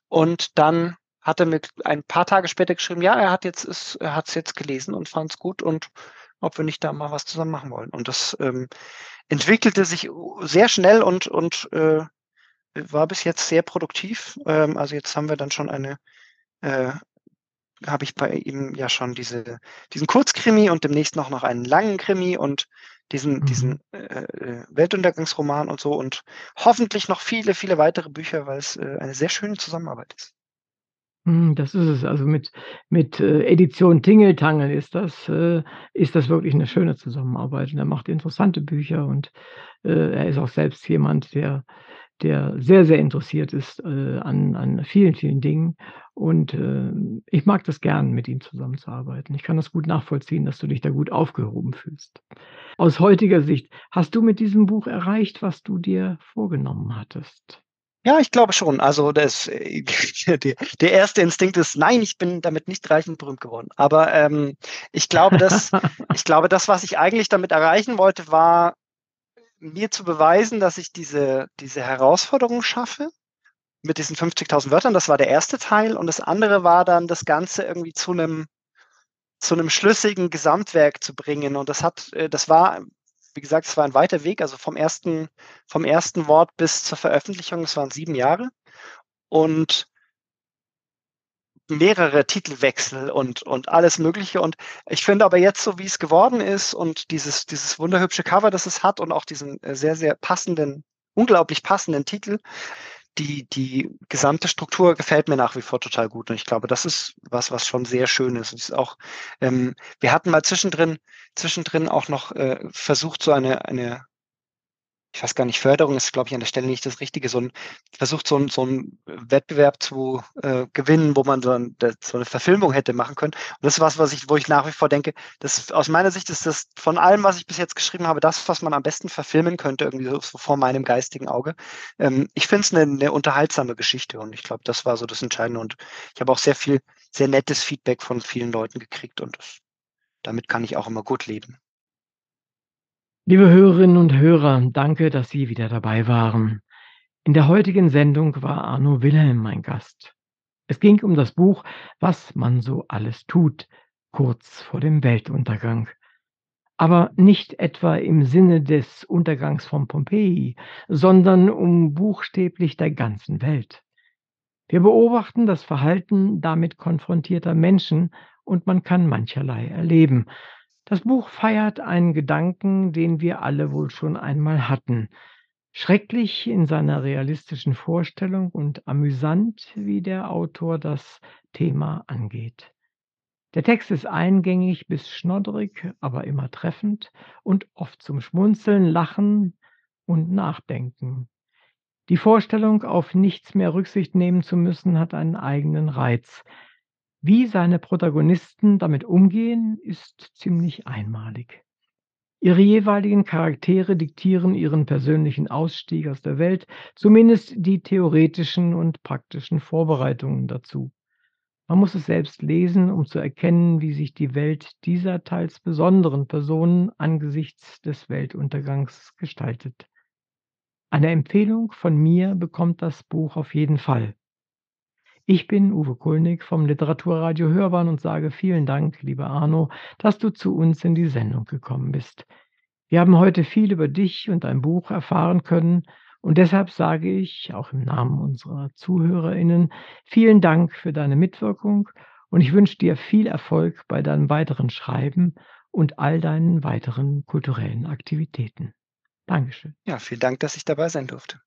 B: Und dann hat er mir ein paar Tage später geschrieben, ja, er hat jetzt es hat's jetzt gelesen und fand's gut und ob wir nicht da mal was zusammen machen wollen. Und das ähm, entwickelte sich sehr schnell und, und äh, war bis jetzt sehr produktiv. Ähm, also jetzt haben wir dann schon eine, äh, habe ich bei ihm ja schon diese, diesen Kurzkrimi und demnächst noch, noch einen langen Krimi und diesen,
C: Mhm.
B: diesen äh, äh, Weltuntergangsroman und so und hoffentlich noch viele, viele weitere Bücher, weil es äh, eine sehr schöne Zusammenarbeit ist.
C: Hm, das ist es. Also mit mit, äh, Edition Tingeltangel ist das äh, ist das wirklich 'ne schöne Zusammenarbeit und er macht interessante Bücher und, er ist auch selbst jemand, der der sehr, sehr interessiert ist, äh, an an vielen, vielen Dingen und, äh, ich mag das gern, mit ihm zusammenzuarbeiten. Ich kann das gut nachvollziehen, dass du dich da gut aufgehoben fühlst. Aus heutiger Sicht, hast du mit diesem Buch erreicht, was du dir vorgenommen hattest?
B: Ja, ich glaube schon. Also das äh, der der erste Instinkt ist: „Nein, ich bin damit nicht reich und berühmt geworden.“ Aber, ähm, ich glaube, dass ich glaube, das, was ich eigentlich damit erreichen wollte, war, mir zu beweisen, dass ich diese diese Herausforderung schaffe mit diesen 50.000 Wörtern. Das war der erste Teil. Und das andere war dann, das Ganze irgendwie zu 'nem zu 'nem schlüssigen Gesamtwerk zu bringen. Und das hat äh, das war wie gesagt, es war ein weiter Weg, also vom ersten vom ersten Wort bis zur Veröffentlichung, das waren 7 Jahre. Und mehrere Titelwechsel und und alles Mögliche und ich finde aber jetzt so, wie es geworden ist und dieses dieses wunderhübsche Cover, das es hat und auch diesen, äh, sehr, sehr passenden unglaublich passenden Titel, die die gesamte Struktur gefällt mir nach wie vor total gut und ich glaube, das ist was, was schon sehr schön ist. Es ist auch ähm, wir hatten mal zwischendrin zwischendrin auch noch, äh, versucht, so eine eine ich weiß gar nicht, Förderung ist, glaube ich, an der Stelle nicht das Richtige, so 'n versucht, so 'n so 'n Wettbewerb zu, äh, gewinnen, wo man dann da so 'ne Verfilmung hätte machen können. Und das ist was, was ich wo ich nach wie vor denke, das aus meiner Sicht ist das von allem, was ich bis jetzt geschrieben habe, das, was man am besten verfilmen könnte, irgendwie so so vor meinem geistigen Auge. Ähm, ich finde es 'ne 'ne unterhaltsame Geschichte und ich glaube, das war so das Entscheidende und ich habe auch sehr viel sehr nettes Feedback von vielen Leuten gekriegt und das damit kann ich auch immer gut leben.
C: Liebe Hörerinnen und Hörer, danke, dass Sie wieder dabei waren. In der heutigen Sendung war Arno Wilhelm mein Gast. Es ging um das Buch „Was man so alles tut, kurz vor dem Weltuntergang“. Aber nicht etwa im Sinne des Untergangs von Pompeji, sondern um buchstäblich der ganzen Welt. Wir beobachten das Verhalten damit konfrontierter Menschen und man kann mancherlei erleben. Das Buch feiert einen Gedanken, den wir alle wohl schon einmal hatten. Schrecklich in seiner realistischen Vorstellung und amüsant, wie der Autor das Thema angeht. Der Text ist eingängig bis schnoddrig, aber immer treffend und oft zum Schmunzeln, Lachen und Nachdenken. Die Vorstellung, auf nichts mehr Rücksicht nehmen zu müssen, hat einen eigenen Reiz. Wie seine Protagonisten damit umgehen, ist ziemlich einmalig. Ihre jeweiligen Charaktere diktieren ihren persönlichen Ausstieg aus der Welt, zumindest die theoretischen und praktischen Vorbereitungen dazu. Man muss es selbst lesen, um zu erkennen, wie sich die Welt dieser teils besonderen Personen angesichts des Weltuntergangs gestaltet. Eine Empfehlung von mir bekommt das Buch auf jeden Fall. Ich bin Uwe Kulnig vom Literaturradio Hörbahn und sage vielen Dank, lieber Arno, dass du zu uns in die Sendung gekommen bist. Wir haben heute viel über dich und dein Buch erfahren können und deshalb sage ich, auch im Namen unserer ZuhörerInnen, vielen Dank für deine Mitwirkung und ich wünsche dir viel Erfolg bei deinem weiteren Schreiben und all deinen weiteren kulturellen Aktivitäten. Dankeschön.
B: Ja, vielen Dank, dass ich dabei sein durfte.